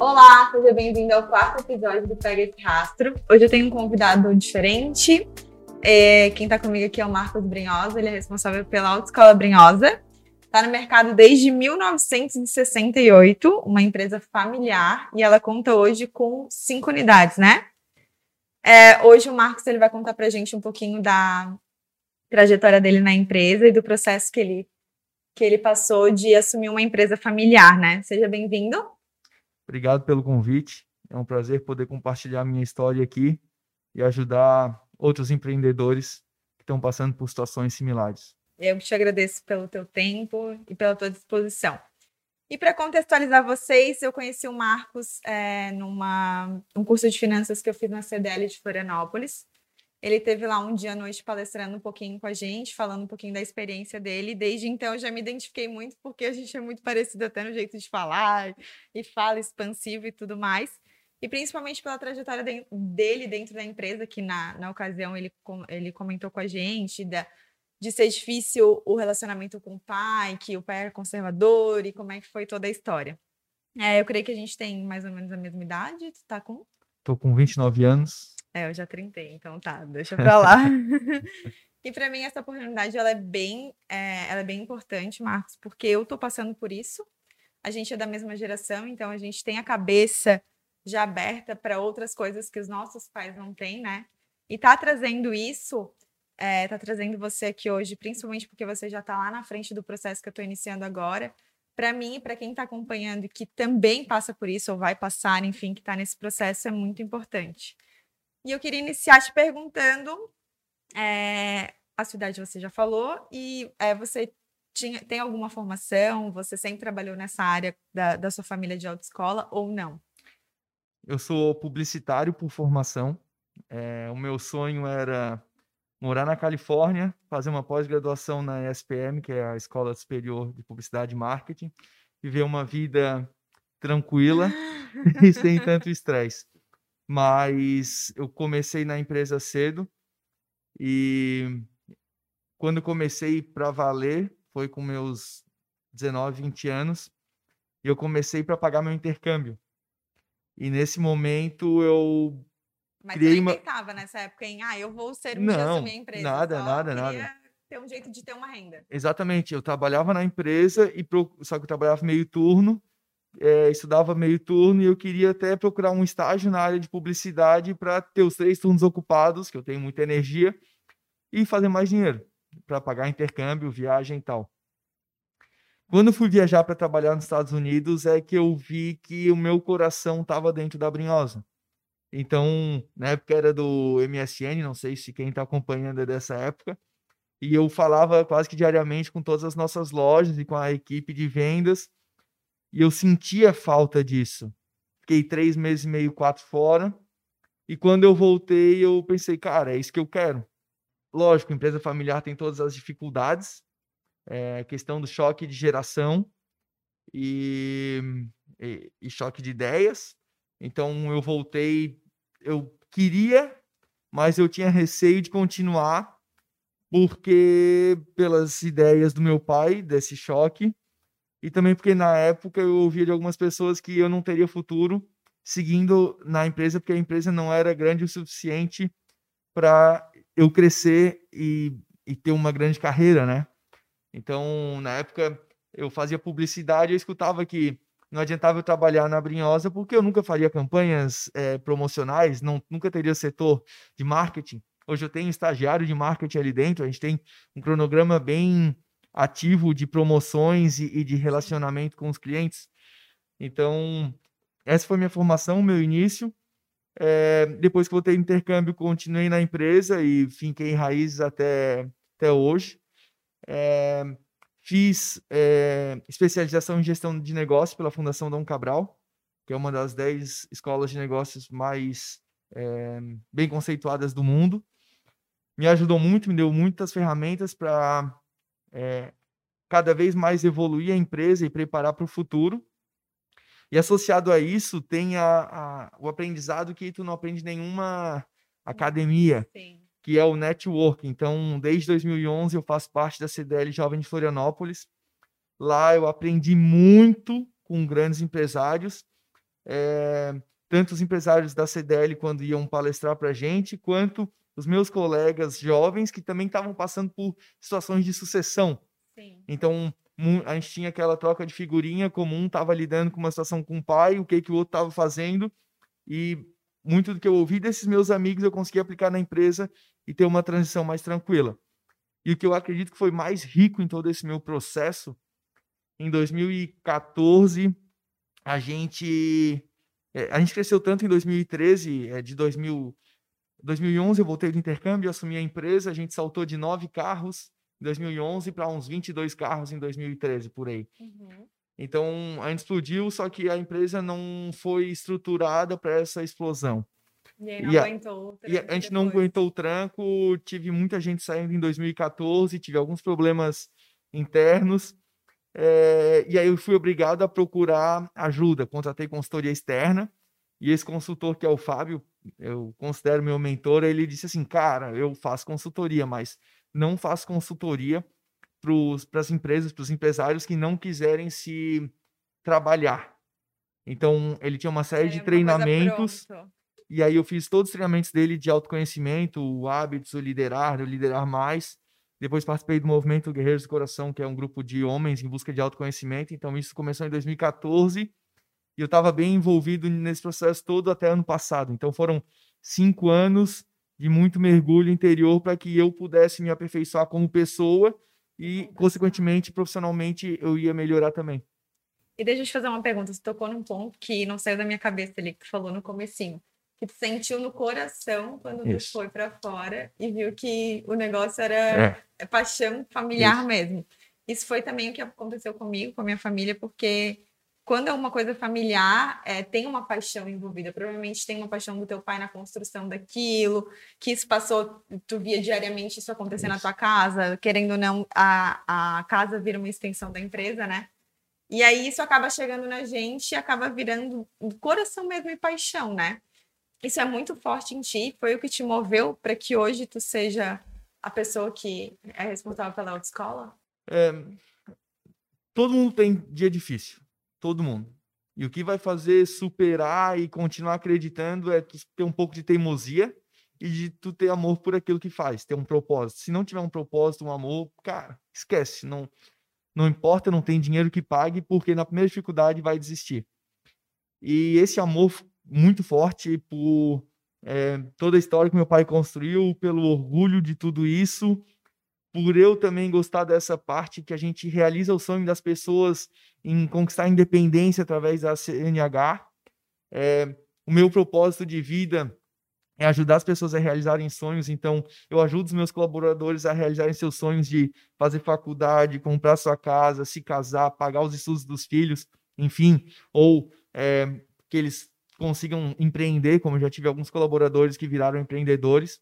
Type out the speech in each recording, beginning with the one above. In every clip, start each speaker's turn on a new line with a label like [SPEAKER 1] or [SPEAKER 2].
[SPEAKER 1] Olá, seja bem-vindo ao quarto episódio do Pega esse Rastro. Hoje eu tenho um convidado diferente. É, quem está comigo aqui é o Marcos Brinhosa, ele é responsável pela Autoescola Brinhosa. Está no mercado desde 1968, uma empresa familiar, e ela conta hoje com cinco unidades, né? É, hoje o Marcos ele vai contar para gente um pouquinho da trajetória dele na empresa e do processo que ele, que ele passou de assumir uma empresa familiar, né? Seja bem-vindo.
[SPEAKER 2] Obrigado pelo convite. É um prazer poder compartilhar minha história aqui e ajudar outros empreendedores que estão passando por situações similares.
[SPEAKER 1] Eu te agradeço pelo teu tempo e pela tua disposição. E para contextualizar vocês, eu conheci o Marcos é, numa um curso de finanças que eu fiz na CDL de Florianópolis. Ele teve lá um dia à noite palestrando um pouquinho com a gente, falando um pouquinho da experiência dele. Desde então eu já me identifiquei muito, porque a gente é muito parecido até no jeito de falar, e fala expansivo e tudo mais. E principalmente pela trajetória de, dele dentro da empresa, que na, na ocasião ele, ele comentou com a gente, da, de ser difícil o relacionamento com o pai, que o pai era conservador, e como é que foi toda a história. É, eu creio que a gente tem mais ou menos a mesma idade. Tu tá com?
[SPEAKER 2] Tô com 29 anos.
[SPEAKER 1] É, eu já trintei, então tá, deixa pra lá. e para mim essa oportunidade ela é bem, é, ela é bem importante, Marcos, porque eu tô passando por isso. A gente é da mesma geração, então a gente tem a cabeça já aberta para outras coisas que os nossos pais não têm, né? E tá trazendo isso, é, tá trazendo você aqui hoje, principalmente porque você já tá lá na frente do processo que eu tô iniciando agora. Para mim, para quem está acompanhando e que também passa por isso ou vai passar, enfim, que está nesse processo, é muito importante. E eu queria iniciar te perguntando: é, a sua idade você já falou, e é, você tinha, tem alguma formação? Você sempre trabalhou nessa área da, da sua família de autoescola ou não?
[SPEAKER 2] Eu sou publicitário por formação. É, o meu sonho era morar na Califórnia, fazer uma pós-graduação na ESPM, que é a Escola Superior de Publicidade e Marketing, viver uma vida tranquila e sem tanto estresse mas eu comecei na empresa cedo e quando comecei para valer foi com meus 19, 20 anos e eu comecei para pagar meu intercâmbio. E nesse momento eu
[SPEAKER 1] Mas criei você uma... pensava nessa época em, ah, eu vou ser um
[SPEAKER 2] não,
[SPEAKER 1] minha empresa.
[SPEAKER 2] Nada, nada, nada.
[SPEAKER 1] Ter um jeito de ter uma renda.
[SPEAKER 2] Exatamente, eu trabalhava na empresa e pro... só que eu trabalhava meio turno é, estudava meio turno e eu queria até procurar um estágio na área de publicidade para ter os três turnos ocupados, que eu tenho muita energia, e fazer mais dinheiro para pagar intercâmbio, viagem e tal. Quando fui viajar para trabalhar nos Estados Unidos, é que eu vi que o meu coração estava dentro da Brinhosa. Então, na época era do MSN, não sei se quem está acompanhando é dessa época, e eu falava quase que diariamente com todas as nossas lojas e com a equipe de vendas e eu sentia falta disso. Fiquei três meses e meio, quatro fora. E quando eu voltei, eu pensei, cara, é isso que eu quero. Lógico, empresa familiar tem todas as dificuldades, é, questão do choque de geração e, e, e choque de ideias. Então eu voltei, eu queria, mas eu tinha receio de continuar, porque pelas ideias do meu pai, desse choque, e também porque na época eu ouvia de algumas pessoas que eu não teria futuro seguindo na empresa, porque a empresa não era grande o suficiente para eu crescer e, e ter uma grande carreira, né? Então, na época, eu fazia publicidade, eu escutava que não adiantava eu trabalhar na Brinhosa, porque eu nunca faria campanhas é, promocionais, não, nunca teria setor de marketing. Hoje eu tenho estagiário de marketing ali dentro, a gente tem um cronograma bem ativo de promoções e, de relacionamento com os clientes. Então, essa foi minha formação, meu início. É, depois que voltei intercâmbio, continuei na empresa e finquei em raízes até, até hoje. É, fiz é, especialização em gestão de negócios pela Fundação Dom Cabral, que é uma das 10 escolas de negócios mais bem conceituadas do mundo. Me ajudou muito, me deu muitas ferramentas para é, cada vez mais evoluir a empresa e preparar para o futuro. E associado a isso, tem a, a, o aprendizado que tu não aprende nenhuma academia, Sim. que é o network. Então, desde 2011 eu faço parte da CDL Jovem de Florianópolis. Lá eu aprendi muito com grandes empresários é, tanto os empresários da CDL quando iam palestrar para a gente, quanto os meus colegas jovens que também estavam passando por situações de sucessão. Sim. Então, a gente tinha aquela troca de figurinha comum, estava lidando com uma situação com o pai, o que, que o outro estava fazendo, e muito do que eu ouvi desses meus amigos eu consegui aplicar na empresa e ter uma transição mais tranquila. E o que eu acredito que foi mais rico em todo esse meu processo, em 2014, a gente é, a gente cresceu tanto em 2013, é, de 2000, 2011 eu voltei do intercâmbio, assumi a empresa, a gente saltou de nove carros em 2011 para uns 22 carros em 2013, por aí. Uhum. Então, a gente explodiu, só que a empresa não foi estruturada para essa explosão.
[SPEAKER 1] E aí não e aguentou
[SPEAKER 2] a, E a gente depois. não aguentou o tranco, tive muita gente saindo em 2014, tive alguns problemas internos, é, e aí eu fui obrigado a procurar ajuda, contratei consultoria externa, e esse consultor, que é o Fábio, eu considero meu mentor, ele disse assim, cara, eu faço consultoria, mas não faço consultoria para as empresas, para os empresários que não quiserem se trabalhar. Então, ele tinha uma série é, de treinamentos, e aí eu fiz todos os treinamentos dele de autoconhecimento, o hábitos, o liderar, o liderar mais, depois participei do movimento Guerreiros do Coração, que é um grupo de homens em busca de autoconhecimento. Então, isso começou em 2014 e eu estava bem envolvido nesse processo todo até ano passado. Então, foram cinco anos de muito mergulho interior para que eu pudesse me aperfeiçoar como pessoa e, consequentemente, profissionalmente, eu ia melhorar também.
[SPEAKER 1] E deixa eu te fazer uma pergunta. Você tocou num ponto que não saiu da minha cabeça ali, que tu falou no comecinho que tu sentiu no coração quando Isso. tu foi para fora e viu que o negócio era é. é paixão familiar Isso. mesmo. Isso foi também o que aconteceu comigo, com a minha família, porque quando é uma coisa familiar, é, tem uma paixão envolvida. Provavelmente tem uma paixão do teu pai na construção daquilo, que isso passou, tu via diariamente isso acontecer isso. na tua casa, querendo ou não, a, a casa vira uma extensão da empresa, né? E aí isso acaba chegando na gente e acaba virando coração mesmo e paixão, né? isso é muito forte em ti, foi o que te moveu para que hoje tu seja a pessoa que é responsável pela autoescola? É,
[SPEAKER 2] todo mundo tem dia difícil, todo mundo. E o que vai fazer superar e continuar acreditando é ter um pouco de teimosia e de tu ter amor por aquilo que faz, ter um propósito. Se não tiver um propósito, um amor, cara, esquece, não não importa, não tem dinheiro que pague, porque na primeira dificuldade vai desistir. E esse amor muito forte por é, toda a história que meu pai construiu, pelo orgulho de tudo isso, por eu também gostar dessa parte que a gente realiza o sonho das pessoas em conquistar a independência através da CNH. É, o meu propósito de vida é ajudar as pessoas a realizarem sonhos, então eu ajudo os meus colaboradores a realizarem seus sonhos de fazer faculdade, comprar sua casa, se casar, pagar os estudos dos filhos, enfim, ou é, que eles consigam empreender, como já tive alguns colaboradores que viraram empreendedores.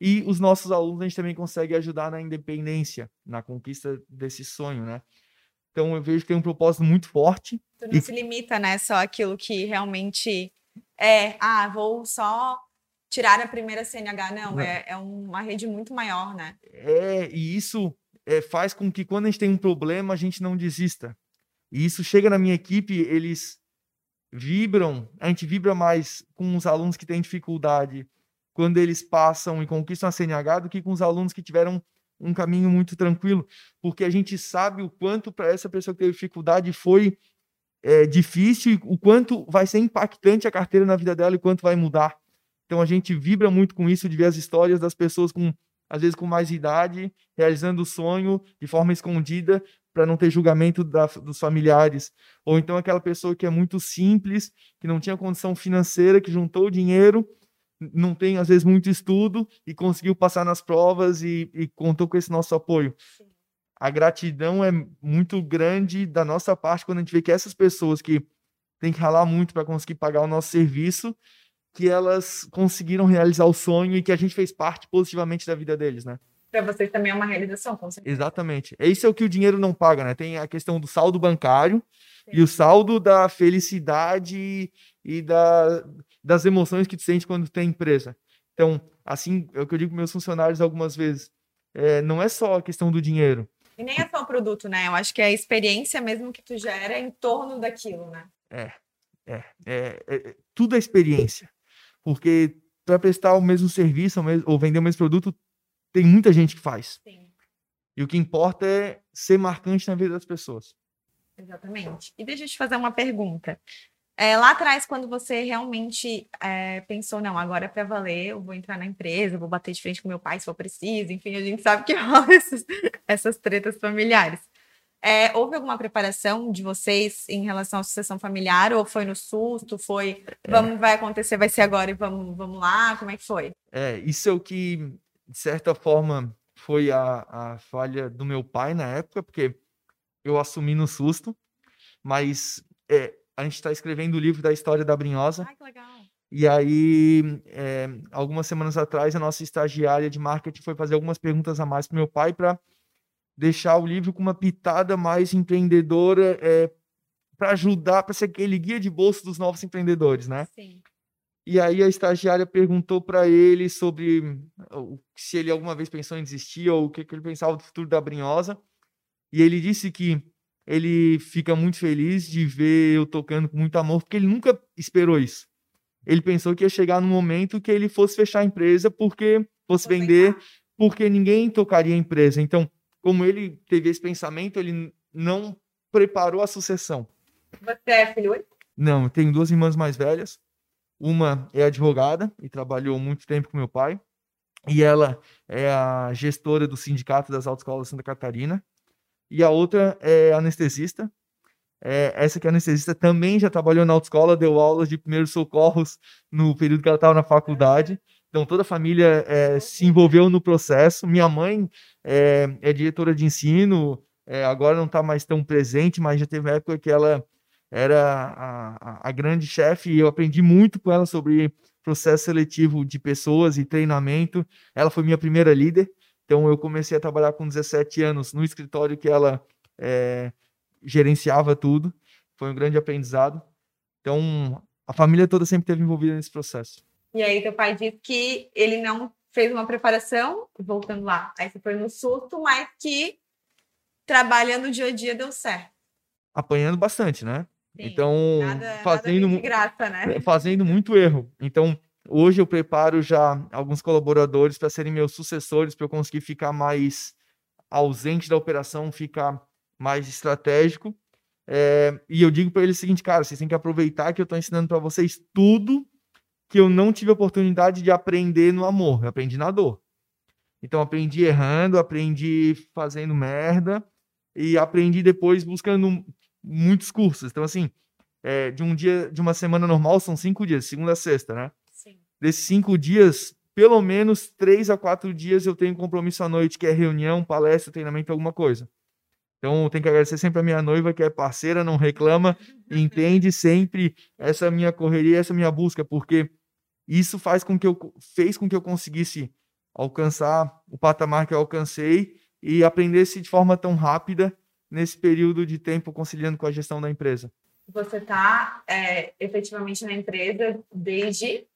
[SPEAKER 2] E os nossos alunos a gente também consegue ajudar na independência, na conquista desse sonho, né? Então eu vejo que tem um propósito muito forte.
[SPEAKER 1] Tu não e... se limita, né, só aquilo que realmente é, ah, vou só tirar a primeira CNH, não, não. É, é uma rede muito maior, né?
[SPEAKER 2] É, e isso é, faz com que quando a gente tem um problema, a gente não desista. E isso chega na minha equipe, eles vibram, a gente vibra mais com os alunos que têm dificuldade quando eles passam e conquistam a CNH do que com os alunos que tiveram um caminho muito tranquilo, porque a gente sabe o quanto para essa pessoa que teve dificuldade foi é, difícil e o quanto vai ser impactante a carteira na vida dela e quanto vai mudar. Então a gente vibra muito com isso de ver as histórias das pessoas com às vezes com mais idade, realizando o sonho de forma escondida, para não ter julgamento da, dos familiares. Ou então aquela pessoa que é muito simples, que não tinha condição financeira, que juntou o dinheiro, não tem às vezes muito estudo e conseguiu passar nas provas e, e contou com esse nosso apoio. A gratidão é muito grande da nossa parte quando a gente vê que essas pessoas que têm que ralar muito para conseguir pagar o nosso serviço, que elas conseguiram realizar o sonho e que a gente fez parte positivamente da vida deles, né?
[SPEAKER 1] para vocês também é uma realização, com certeza.
[SPEAKER 2] Exatamente. Isso é o que o dinheiro não paga, né? Tem a questão do saldo bancário Sim. e o saldo da felicidade e da, das emoções que tu sente quando tem empresa. Então, assim, é o que eu digo para meus funcionários algumas vezes. É, não é só a questão do dinheiro.
[SPEAKER 1] E nem é só o produto, né? Eu acho que é a experiência mesmo que tu gera em torno daquilo, né?
[SPEAKER 2] É. É, é, é tudo é experiência. Porque para prestar o mesmo serviço ou, mesmo, ou, vender o mesmo produto, tem muita gente que faz. Sim. E o que importa é ser marcante na vida das pessoas.
[SPEAKER 1] Exatamente. E deixa eu te fazer uma pergunta. É, lá atrás, quando você realmente é, pensou, não, agora é para valer, eu vou entrar na empresa, vou bater de frente com meu pai se for preciso, enfim, a gente sabe que rola essas, essas tretas familiares. É, houve alguma preparação de vocês em relação à sucessão familiar ou foi no susto? Foi, vamos, vai acontecer, vai ser agora e vamos, vamos lá? Como é que foi?
[SPEAKER 2] É, isso é o que, de certa forma, foi a, a falha do meu pai na época, porque eu assumi no susto, mas é, a gente está escrevendo o livro da história da Brinhosa.
[SPEAKER 1] Ai, que legal.
[SPEAKER 2] E aí, é, algumas semanas atrás, a nossa estagiária de marketing foi fazer algumas perguntas a mais para meu pai para deixar o livro com uma pitada mais empreendedora, é, para ajudar, para ser aquele guia de bolso dos novos empreendedores, né?
[SPEAKER 1] Sim.
[SPEAKER 2] E aí a estagiária perguntou para ele sobre se ele alguma vez pensou em desistir ou o que, que ele pensava do futuro da Brinhosa. E ele disse que ele fica muito feliz de ver eu tocando com muito amor, porque ele nunca esperou isso. Ele pensou que ia chegar no momento que ele fosse fechar a empresa porque fosse Vou vender, porque ninguém tocaria a empresa. Então, como ele teve esse pensamento, ele não preparou a sucessão.
[SPEAKER 1] Você é filho único?
[SPEAKER 2] Não, tenho duas irmãs mais velhas. Uma é advogada e trabalhou muito tempo com meu pai. E ela é a gestora do Sindicato das Autoescolas Santa Catarina e a outra é anestesista. É, essa que é anestesista também já trabalhou na autoescola, deu aulas de primeiros socorros no período que ela estava na faculdade. Então toda a família é, se envolveu no processo. Minha mãe é, é diretora de ensino, é, agora não está mais tão presente, mas já teve época que ela era a, a, grande chefe e eu aprendi muito com ela sobre processo seletivo de pessoas e treinamento. Ela foi minha primeira líder. Então, eu comecei a trabalhar com 17 anos no escritório que ela é, gerenciava tudo. Foi um grande aprendizado. Então, a família toda sempre esteve envolvida nesse processo.
[SPEAKER 1] E aí, teu pai disse que ele não fez uma preparação, voltando lá, aí você foi no susto, mas que trabalhando dia a dia deu certo.
[SPEAKER 2] Apanhando bastante, né? Sim, então,
[SPEAKER 1] nada, fazendo, nada graça, né?
[SPEAKER 2] fazendo muito erro. Então, Hoje eu preparo já alguns colaboradores para serem meus sucessores, para eu conseguir ficar mais ausente da operação, ficar mais estratégico. É, e eu digo para eles o seguinte, cara, vocês têm que aproveitar que eu estou ensinando para vocês tudo que eu não tive oportunidade de aprender no amor, eu aprendi na dor. Então aprendi errando, aprendi fazendo merda e aprendi depois buscando muitos cursos. Então assim, é, de um dia, de uma semana normal são cinco dias, segunda a sexta, né? Desses cinco dias, pelo menos três a quatro dias eu tenho compromisso à noite, que é reunião, palestra, treinamento, alguma coisa. Então, tenho que agradecer sempre a minha noiva, que é parceira, não reclama, entende sempre essa minha correria, essa minha busca, porque isso faz com que eu fez com que eu conseguisse alcançar o patamar que eu alcancei e aprendesse de forma tão rápida nesse período de tempo conciliando com a gestão da empresa.
[SPEAKER 1] Você está é, efetivamente na empresa desde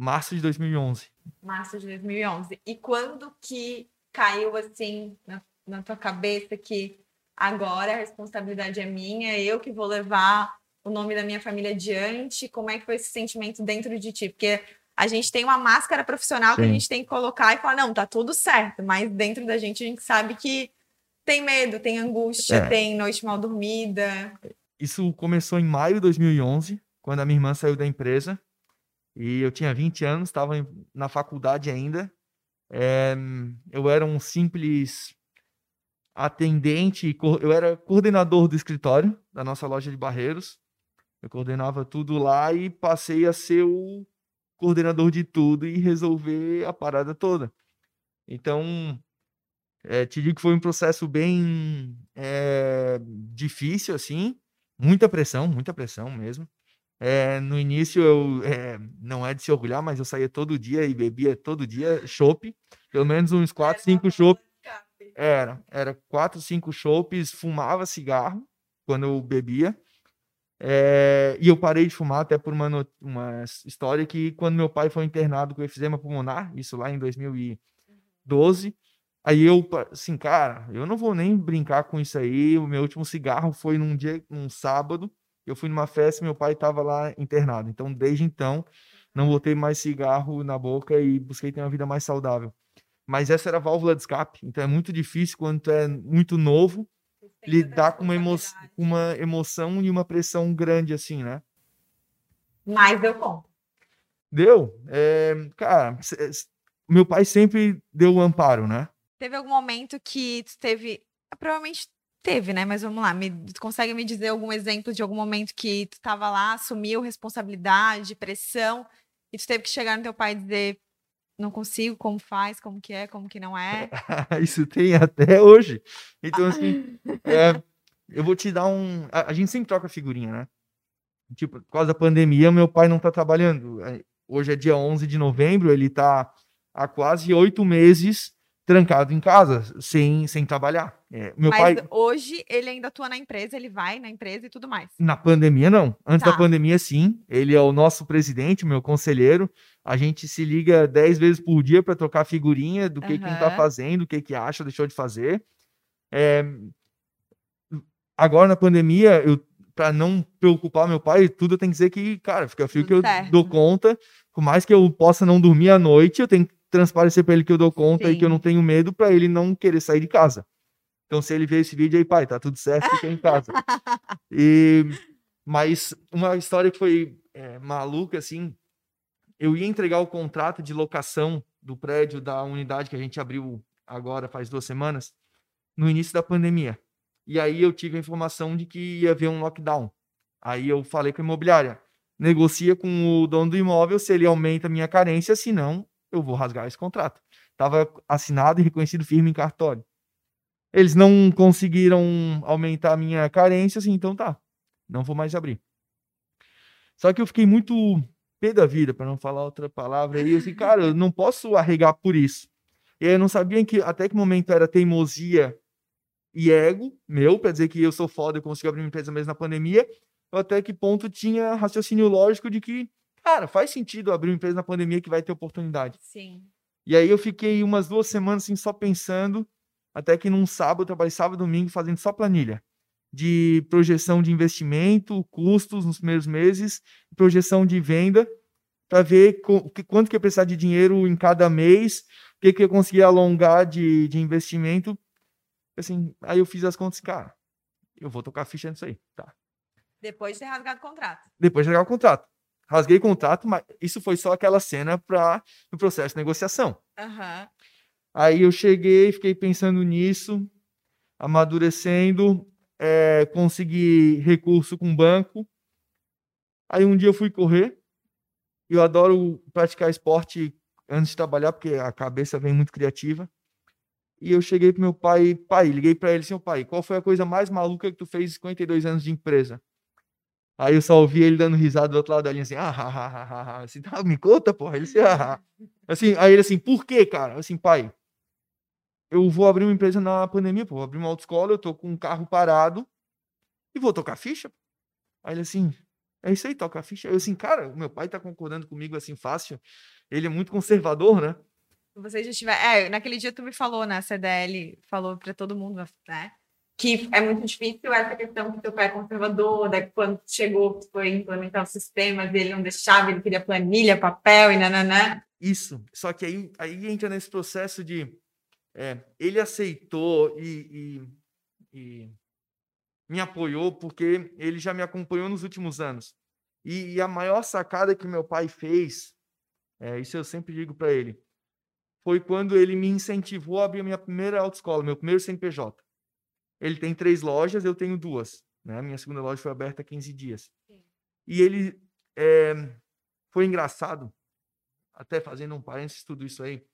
[SPEAKER 2] Março de 2011.
[SPEAKER 1] Março de 2011. E quando que caiu assim na, na tua cabeça que agora a responsabilidade é minha, eu que vou levar o nome da minha família adiante? Como é que foi esse sentimento dentro de ti? Porque a gente tem uma máscara profissional Sim. que a gente tem que colocar e falar, não, tá tudo certo, mas dentro da gente a gente sabe que tem medo, tem angústia, é. tem noite mal dormida.
[SPEAKER 2] Isso começou em maio de 2011, quando a minha irmã saiu da empresa. E eu tinha 20 anos, estava na faculdade ainda. É, eu era um simples atendente, eu era coordenador do escritório da nossa loja de Barreiros. Eu coordenava tudo lá e passei a ser o coordenador de tudo e resolver a parada toda. Então, é, te digo que foi um processo bem é, difícil, assim, muita pressão, muita pressão mesmo. É, no início eu é, não é de se orgulhar, mas eu saía todo dia e bebia todo dia chopp, pelo menos uns 4, 5 chopp. Era, era 4, 5 chopps, fumava cigarro quando eu bebia. É, e eu parei de fumar até por uma, uma história que quando meu pai foi internado com efizema pulmonar, isso lá em 2012, aí eu, assim, cara, eu não vou nem brincar com isso aí. O meu último cigarro foi num dia, num sábado, Eu fui numa festa e meu pai estava lá internado. Então, desde então, não botei mais cigarro na boca e busquei ter uma vida mais saudável. Mas essa era a válvula de escape. Então, é muito difícil quando tu é muito novo lidar com uma, emo uma emoção e uma pressão grande assim, né?
[SPEAKER 1] Mas deu conta.
[SPEAKER 2] Deu. É, cara, meu pai sempre deu o amparo, né?
[SPEAKER 1] Teve algum momento que tu teve. Provavelmente teve, né? Mas vamos lá. Me, consegue me dizer algum exemplo de algum momento que tu estava lá, assumiu responsabilidade, pressão, e tu teve que chegar no teu pai e dizer: não consigo, como faz, como que é, como que não é?
[SPEAKER 2] Isso tem até hoje. Então, assim, é, eu vou te dar um. A, a, gente sempre troca figurinha, né? Tipo, por causa da pandemia, meu pai não tá trabalhando. É, hoje é dia 11 de novembro, ele tá há quase oito meses trancado em casa, sem, sem trabalhar. É, meu
[SPEAKER 1] Mas
[SPEAKER 2] pai...
[SPEAKER 1] hoje ele ainda atua na empresa, ele vai na empresa e tudo mais.
[SPEAKER 2] Na pandemia, não. Antes tá. da pandemia, sim. Ele é o nosso presidente, meu conselheiro. A gente se liga dez vezes por dia para trocar figurinha do que, uhum. quem tá fazendo, o que, que acha, deixou de fazer. É... Agora, na pandemia, eu para não preocupar meu pai, tudo eu tenho que dizer que, cara, fica frio que eu certo. dou conta. Por mais que eu possa não dormir à noite, eu tenho que transparecer para ele que eu dou conta Sim. e que eu não tenho medo para ele não querer sair de casa. Então, se ele ver esse vídeo aí, pai, tá tudo certo, fica em casa. e, mas uma história que foi é, maluca, assim, eu ia entregar o contrato de locação do prédio da unidade que a gente abriu agora faz duas semanas, no início da pandemia. E aí eu tive a informação de que ia haver um lockdown. Aí eu falei com a imobiliária, negocia com o dono do imóvel se ele aumenta a minha carência, senão eu vou rasgar esse contrato. Estava assinado e reconhecido firme em cartório. Eles não conseguiram aumentar a minha carência, assim, então tá, não vou mais abrir. Só que eu fiquei muito pé da vida, para não falar outra palavra, eu assim, cara, eu não posso arregar por isso. E aí eu não sabia que, até que momento era teimosia e ego meu, para dizer que eu sou foda e consigo abrir uma empresa mesmo na pandemia, ou até que ponto tinha raciocínio lógico de que Cara, faz sentido abrir uma empresa na pandemia que vai ter oportunidade.
[SPEAKER 1] Sim.
[SPEAKER 2] E aí eu fiquei umas duas semanas assim só pensando, até que num sábado, eu trabalhei sábado e domingo fazendo só planilha de projeção de investimento, custos nos primeiros meses, projeção de venda, para ver quanto que eu precisar de dinheiro em cada mês, o que, que eu conseguia alongar de, de investimento. Assim, aí eu fiz as contas, cara, eu vou tocar ficha nisso aí, tá?
[SPEAKER 1] Depois de ter rasgado o contrato.
[SPEAKER 2] Depois de rasgar o contrato rasguei o contrato, mas isso foi só aquela cena para o processo de negociação.
[SPEAKER 1] Uhum.
[SPEAKER 2] Aí eu cheguei, fiquei pensando nisso, amadurecendo, é, consegui recurso com o banco. Aí um dia eu fui correr. Eu adoro praticar esporte antes de trabalhar, porque a cabeça vem muito criativa. E eu cheguei pro meu pai, pai, liguei para ele, seu assim, pai, qual foi a coisa mais maluca que tu fez em 52 anos de empresa? Aí eu só ouvi ele dando risada do outro lado da linha, assim, ah, ah, ah, ah, ah. Assim, tá, me conta, porra. Ele assim, ah, ah. assim, aí ele assim, por quê, cara? Assim, pai, eu vou abrir uma empresa na pandemia, pô, vou abrir uma autoescola, eu tô com um carro parado e vou tocar ficha. Aí ele assim, é isso aí, toca ficha. Eu assim, cara, meu pai tá concordando comigo assim fácil. Ele é muito conservador, né?
[SPEAKER 1] Vocês já tiveram. É, naquele dia tu me falou, né? A CDL falou para todo mundo, né? Que é muito difícil essa questão que teu pai é conservador, daí quando chegou, foi implementar os sistemas, ele não deixava, ele queria planilha, papel e nananã.
[SPEAKER 2] Isso, só que aí, aí entra nesse processo de é, ele aceitou e, e, e, me apoiou porque ele já me acompanhou nos últimos anos. E, e a maior sacada que meu pai fez, é, isso eu sempre digo para ele, foi quando ele me incentivou a abrir a minha primeira autoescola, meu primeiro CNPJ. Ele tem três lojas, eu tenho duas. Né? Minha segunda loja foi aberta há 15 dias. Sim. E ele é, foi engraçado, até fazendo um parênteses tudo isso aí.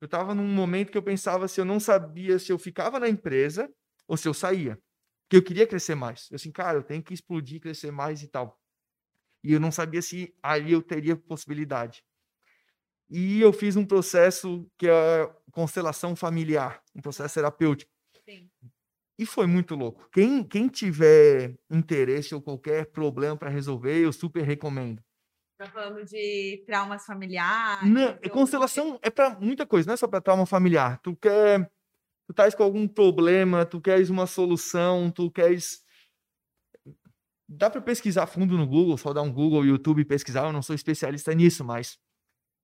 [SPEAKER 2] Eu estava num momento que eu pensava se eu não sabia se eu ficava na empresa ou se eu saía. Porque eu queria crescer mais. Eu assim, cara, eu tenho que explodir, crescer mais e tal. E eu não sabia se ali eu teria possibilidade. E eu fiz um processo que é constelação familiar, um processo terapêutico. Sim. E foi muito louco. Quem, quem tiver interesse ou qualquer problema para resolver, eu super recomendo.
[SPEAKER 1] Tá falando de traumas familiares?
[SPEAKER 2] Não, constelação é para muita coisa, não é só para trauma familiar. Tu quer, tu estás com algum problema, tu queres uma solução, tu queres dá para pesquisar fundo no Google, só dar um Google, YouTube e pesquisar. Eu não sou especialista nisso, mas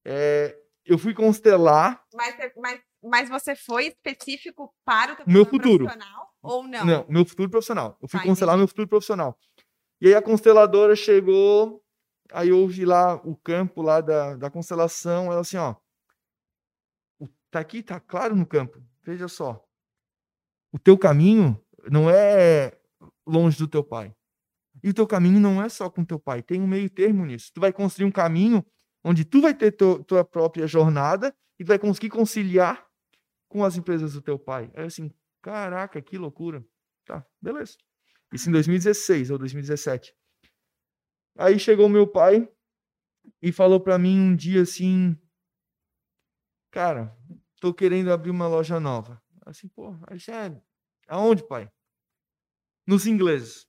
[SPEAKER 2] é, eu fui constelar.
[SPEAKER 1] Mas, mas, mas você foi específico para o teu
[SPEAKER 2] meu futuro
[SPEAKER 1] profissional ou não?
[SPEAKER 2] Não, meu futuro profissional. Eu fui tá, constelar entendi. meu futuro profissional. E aí a consteladora chegou, aí eu vi lá o campo lá da, da constelação, ela assim, ó, tá aqui, tá claro no campo. Veja só. O teu caminho não é longe do teu pai. E o teu caminho não é só com teu pai, tem um meio termo nisso. Tu vai construir um caminho onde tu vai ter tu, tua própria jornada e vai conseguir conciliar com as empresas do teu pai. Aí assim, caraca, que loucura. Tá, beleza. Isso em 2016 ou 2017. Aí chegou meu pai e falou para mim um dia assim, cara, tô querendo abrir uma loja nova. Assim, pô, é, aonde, pai? Nos ingleses.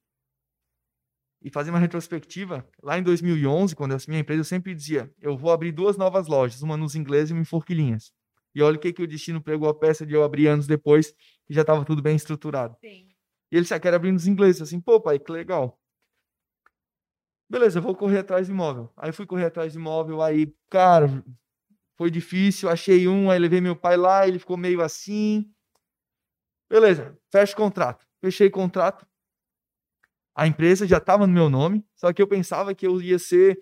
[SPEAKER 2] E fazer uma retrospectiva, lá em 2011, quando eu assumi a empresa, eu sempre dizia, eu vou abrir duas novas lojas, uma nos ingleses e uma em Forquilinhas. E olha o que, que o destino pregou a peça de eu abrir anos depois, que já estava tudo bem estruturado. Sim. E ele já quer abrir nos ingleses. Assim, pô, pai, que legal. Beleza, eu vou correr atrás de imóvel. Aí fui correr atrás de imóvel, aí, cara, foi difícil, achei um, aí levei meu pai lá, ele ficou meio assim. Beleza, fecha o contrato. Fechei o contrato. A empresa já estava no meu nome, só que eu pensava que eu ia ser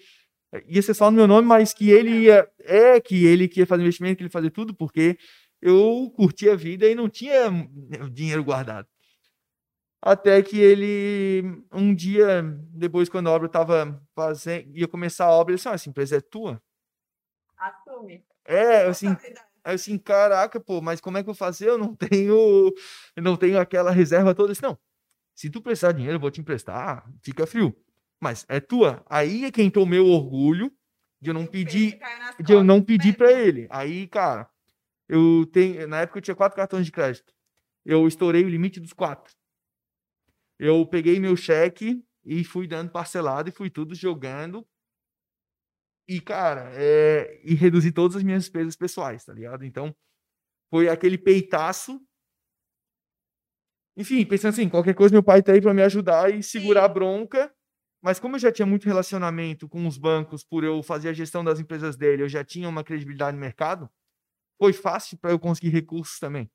[SPEAKER 2] ia ser só no meu nome, mas que ele ia é que ele que ia fazer investimento, que ele ia fazer tudo, porque eu curtia a vida e não tinha dinheiro guardado. Até que ele, um dia, depois, quando a obra estava fazendo, ia começar a obra, ele disse: ah, essa empresa é tua?
[SPEAKER 1] Assume.
[SPEAKER 2] É, assim, assim, caraca, pô, mas como é que eu vou fazer? Eu não tenho, eu não tenho aquela reserva toda. Eu disse, não, se tu precisar de dinheiro, eu vou te emprestar, fica frio. Mas é tua. Aí é quem o meu orgulho de eu não pedir, de eu não pedir para ele. Aí, cara, eu tenho, na época eu tinha quatro cartões de crédito. Eu estourei o limite dos quatro eu peguei meu cheque e fui dando parcelado e fui tudo jogando. E, cara, é... e reduzi todas as minhas despesas pessoais, tá ligado? Então, foi aquele peitaço. Enfim, pensando assim, qualquer coisa meu pai tá aí para me ajudar e segurar a bronca. Mas como eu já tinha muito relacionamento com os bancos, por eu fazer a gestão das empresas dele, eu já tinha uma credibilidade no mercado, foi fácil para eu conseguir recursos também.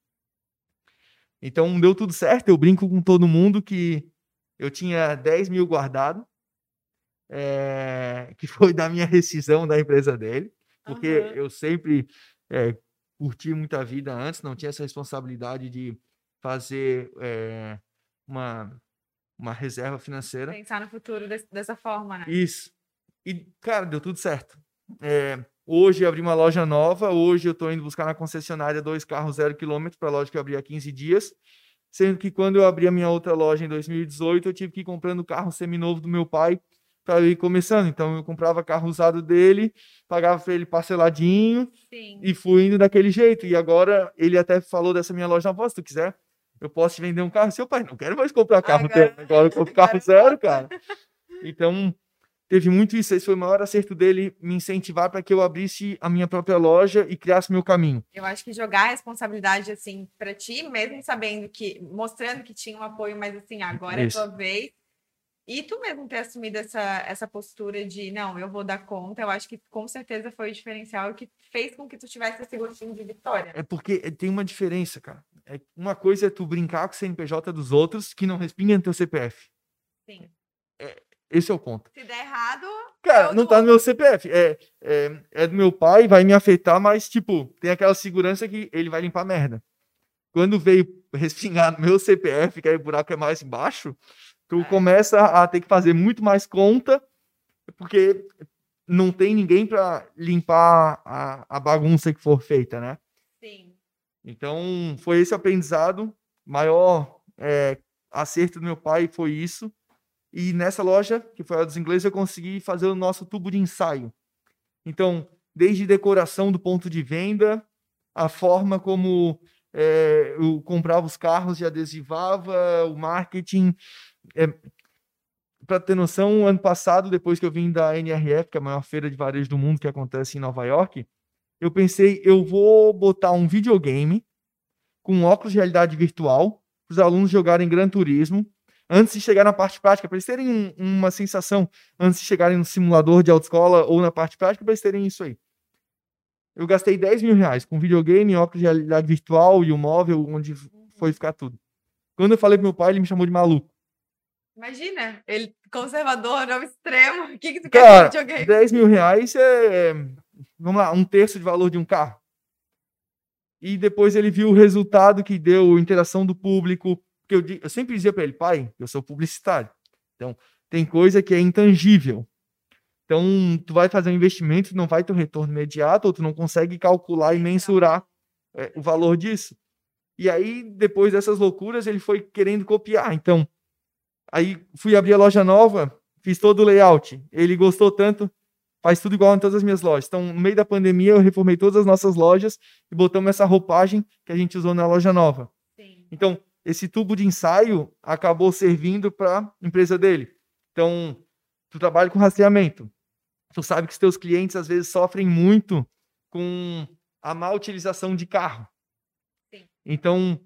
[SPEAKER 2] Então deu tudo certo. Eu brinco com todo mundo que eu tinha 10 mil guardado, é, que foi da minha rescisão da empresa dele, porque uhum. eu sempre é, curti muita vida antes, não tinha essa responsabilidade de fazer é, uma, uma reserva financeira.
[SPEAKER 1] Pensar no futuro desse, dessa forma, né?
[SPEAKER 2] Isso. E, cara, deu tudo certo. É, Hoje abri uma loja nova. Hoje eu estou indo buscar na concessionária dois carros zero quilômetro para a loja que eu abri há 15 dias. Sendo que quando eu abri a minha outra loja em 2018, eu tive que ir comprando carro seminovo do meu pai para ir começando. Então eu comprava carro usado dele, pagava para ele parceladinho Sim. e fui indo daquele jeito. E agora ele até falou dessa minha loja na se tu quiser, eu posso te vender um carro. Seu pai, não quero mais comprar carro agora, teu, agora eu compro carro zero, cara. Então, teve muito isso. Esse foi o maior acerto dele, me incentivar para que eu abrisse a minha própria loja e criasse meu caminho.
[SPEAKER 1] Eu acho que jogar a responsabilidade assim para ti, mesmo sabendo que, mostrando que tinha um apoio, mas assim, agora isso. é tua vez. E tu mesmo ter assumido essa, essa postura de não, eu vou dar conta, eu acho que com certeza foi o diferencial que fez com que tu tivesse esse gostinho de vitória.
[SPEAKER 2] É porque tem uma diferença, cara. É, uma coisa é tu brincar com o CNPJ dos outros que não respinga no teu CPF.
[SPEAKER 1] Sim.
[SPEAKER 2] É, esse é o ponto.
[SPEAKER 1] Se der errado.
[SPEAKER 2] Cara, é não tá no meu CPF. É, é, é do meu pai, vai me afetar, mas, tipo, tem aquela segurança que ele vai limpar merda. Quando veio respingar no meu CPF, que aí o buraco é mais embaixo, tu é. começa a ter que fazer muito mais conta, porque não tem ninguém para limpar a, a bagunça que for feita, né?
[SPEAKER 1] Sim.
[SPEAKER 2] Então, foi esse aprendizado. Maior é, acerto do meu pai foi isso. E nessa loja, que foi a dos ingleses, eu consegui fazer o nosso tubo de ensaio. Então, desde decoração do ponto de venda, a forma como é, eu comprava os carros e adesivava, o marketing. É, Para ter noção, ano passado, depois que eu vim da NRF, que é a maior feira de varejo do mundo que acontece em Nova York, eu pensei, eu vou botar um videogame com óculos de realidade virtual para os alunos jogarem Gran Turismo antes de chegar na parte prática, para eles terem um, uma sensação, antes de chegarem no simulador de autoescola ou na parte prática, para eles terem isso aí. Eu gastei 10 mil reais com videogame, óculos de realidade virtual e o móvel, onde foi ficar tudo. Quando eu falei pro meu pai, ele me chamou de maluco.
[SPEAKER 1] Imagina, ele conservador ao extremo. O que, que tu
[SPEAKER 2] Cara,
[SPEAKER 1] quer com videogame?
[SPEAKER 2] 10 mil reais é, vamos lá, um terço de valor de um carro. E depois ele viu o resultado que deu, a interação do público. Porque eu, eu sempre dizia para ele, pai, eu sou publicitário. Então, tem coisa que é intangível. Então, tu vai fazer um investimento, não vai ter um retorno imediato, ou tu não consegue calcular e mensurar é, o valor disso. E aí, depois dessas loucuras, ele foi querendo copiar. Então, aí fui abrir a loja nova, fiz todo o layout. Ele gostou tanto, faz tudo igual em todas as minhas lojas. Então, no meio da pandemia, eu reformei todas as nossas lojas e botamos essa roupagem que a gente usou na loja nova.
[SPEAKER 1] Sim.
[SPEAKER 2] Então, esse tubo de ensaio acabou servindo para a empresa dele. Então, tu trabalha com rastreamento. Tu sabe que os teus clientes às vezes sofrem muito com a má utilização de carro.
[SPEAKER 1] Sim.
[SPEAKER 2] Então,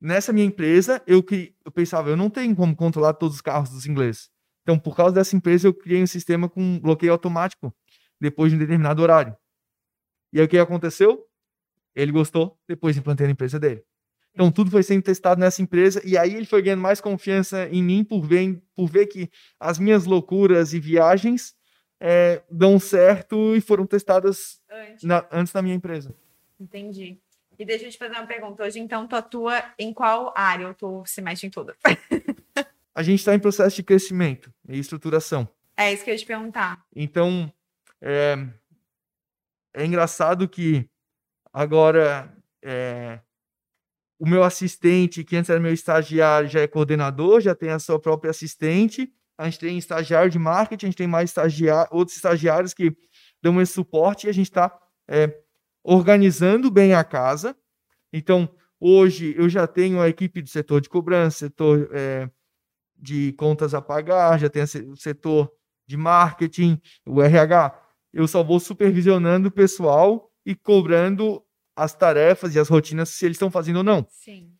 [SPEAKER 2] nessa minha empresa, eu, eu pensava, eu não tenho como controlar todos os carros dos ingleses. Então, por causa dessa empresa, eu criei um sistema com bloqueio automático depois de um determinado horário. E aí o que aconteceu? Ele gostou, depois implantei na empresa dele. Então, tudo foi sendo testado nessa empresa, e aí ele foi ganhando mais confiança em mim por ver, por ver que as minhas loucuras e viagens eh, dão certo e foram testadas
[SPEAKER 1] Antes.
[SPEAKER 2] na- antes da minha empresa.
[SPEAKER 1] Entendi. E deixa eu te fazer uma pergunta. Hoje, então, tu atua em qual área ou tu se mexe em tudo?
[SPEAKER 2] A gente está em processo de crescimento e estruturação.
[SPEAKER 1] É isso que eu ia te perguntar.
[SPEAKER 2] Então, é, é engraçado que agora é, o meu assistente, que antes era meu estagiário, já é coordenador, já tem a sua própria assistente. A gente tem estagiário de marketing, a gente tem mais estagiário, outros estagiários que dão esse suporte e a gente está organizando bem a casa. Então, hoje eu já tenho a equipe do setor de cobrança, setor é, de contas a pagar, já tenho o setor de marketing, o RH. Eu só vou supervisionando o pessoal e cobrando as tarefas e as rotinas se eles estão fazendo ou não.
[SPEAKER 1] Sim.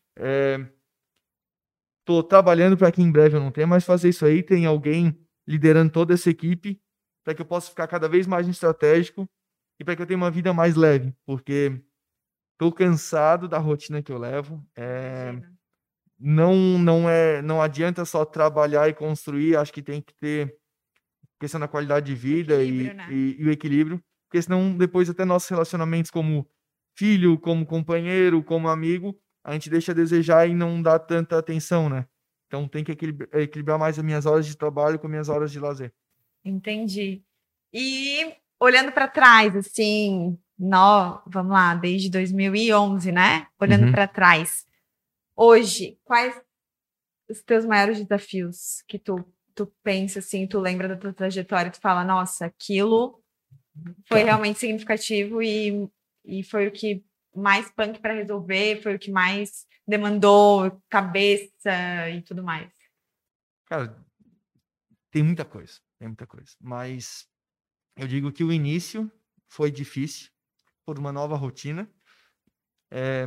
[SPEAKER 2] Estou trabalhando para que em breve eu não tenha mais fazer isso aí, tem alguém liderando toda essa equipe para que eu possa ficar cada vez mais estratégico e para que eu tenha uma vida mais leve, porque estou cansado da rotina que eu levo. É, não não é não adianta só trabalhar e construir acho que tem que ter questão da qualidade de vida e,
[SPEAKER 1] né?
[SPEAKER 2] e, e o equilíbrio porque senão depois até nossos relacionamentos como filho como companheiro como amigo a gente deixa a desejar e não dá tanta atenção né então tem que equilibra- equilibrar mais as minhas horas de trabalho com as minhas horas de lazer
[SPEAKER 1] Entendi. E olhando para trás, assim, nó, vamos lá, desde 2011, né? Olhando
[SPEAKER 2] Uhum.
[SPEAKER 1] para trás, hoje, quais os teus maiores desafios que tu, tu pensa assim, tu lembra da tua trajetória, tu fala, nossa, aquilo foi
[SPEAKER 2] Tá.
[SPEAKER 1] realmente significativo e, e foi o que mais punk para resolver, foi o que mais demandou cabeça e tudo mais.
[SPEAKER 2] Cara, tem muita coisa, tem muita coisa. Mas eu digo que o início foi difícil por uma nova rotina. Eh,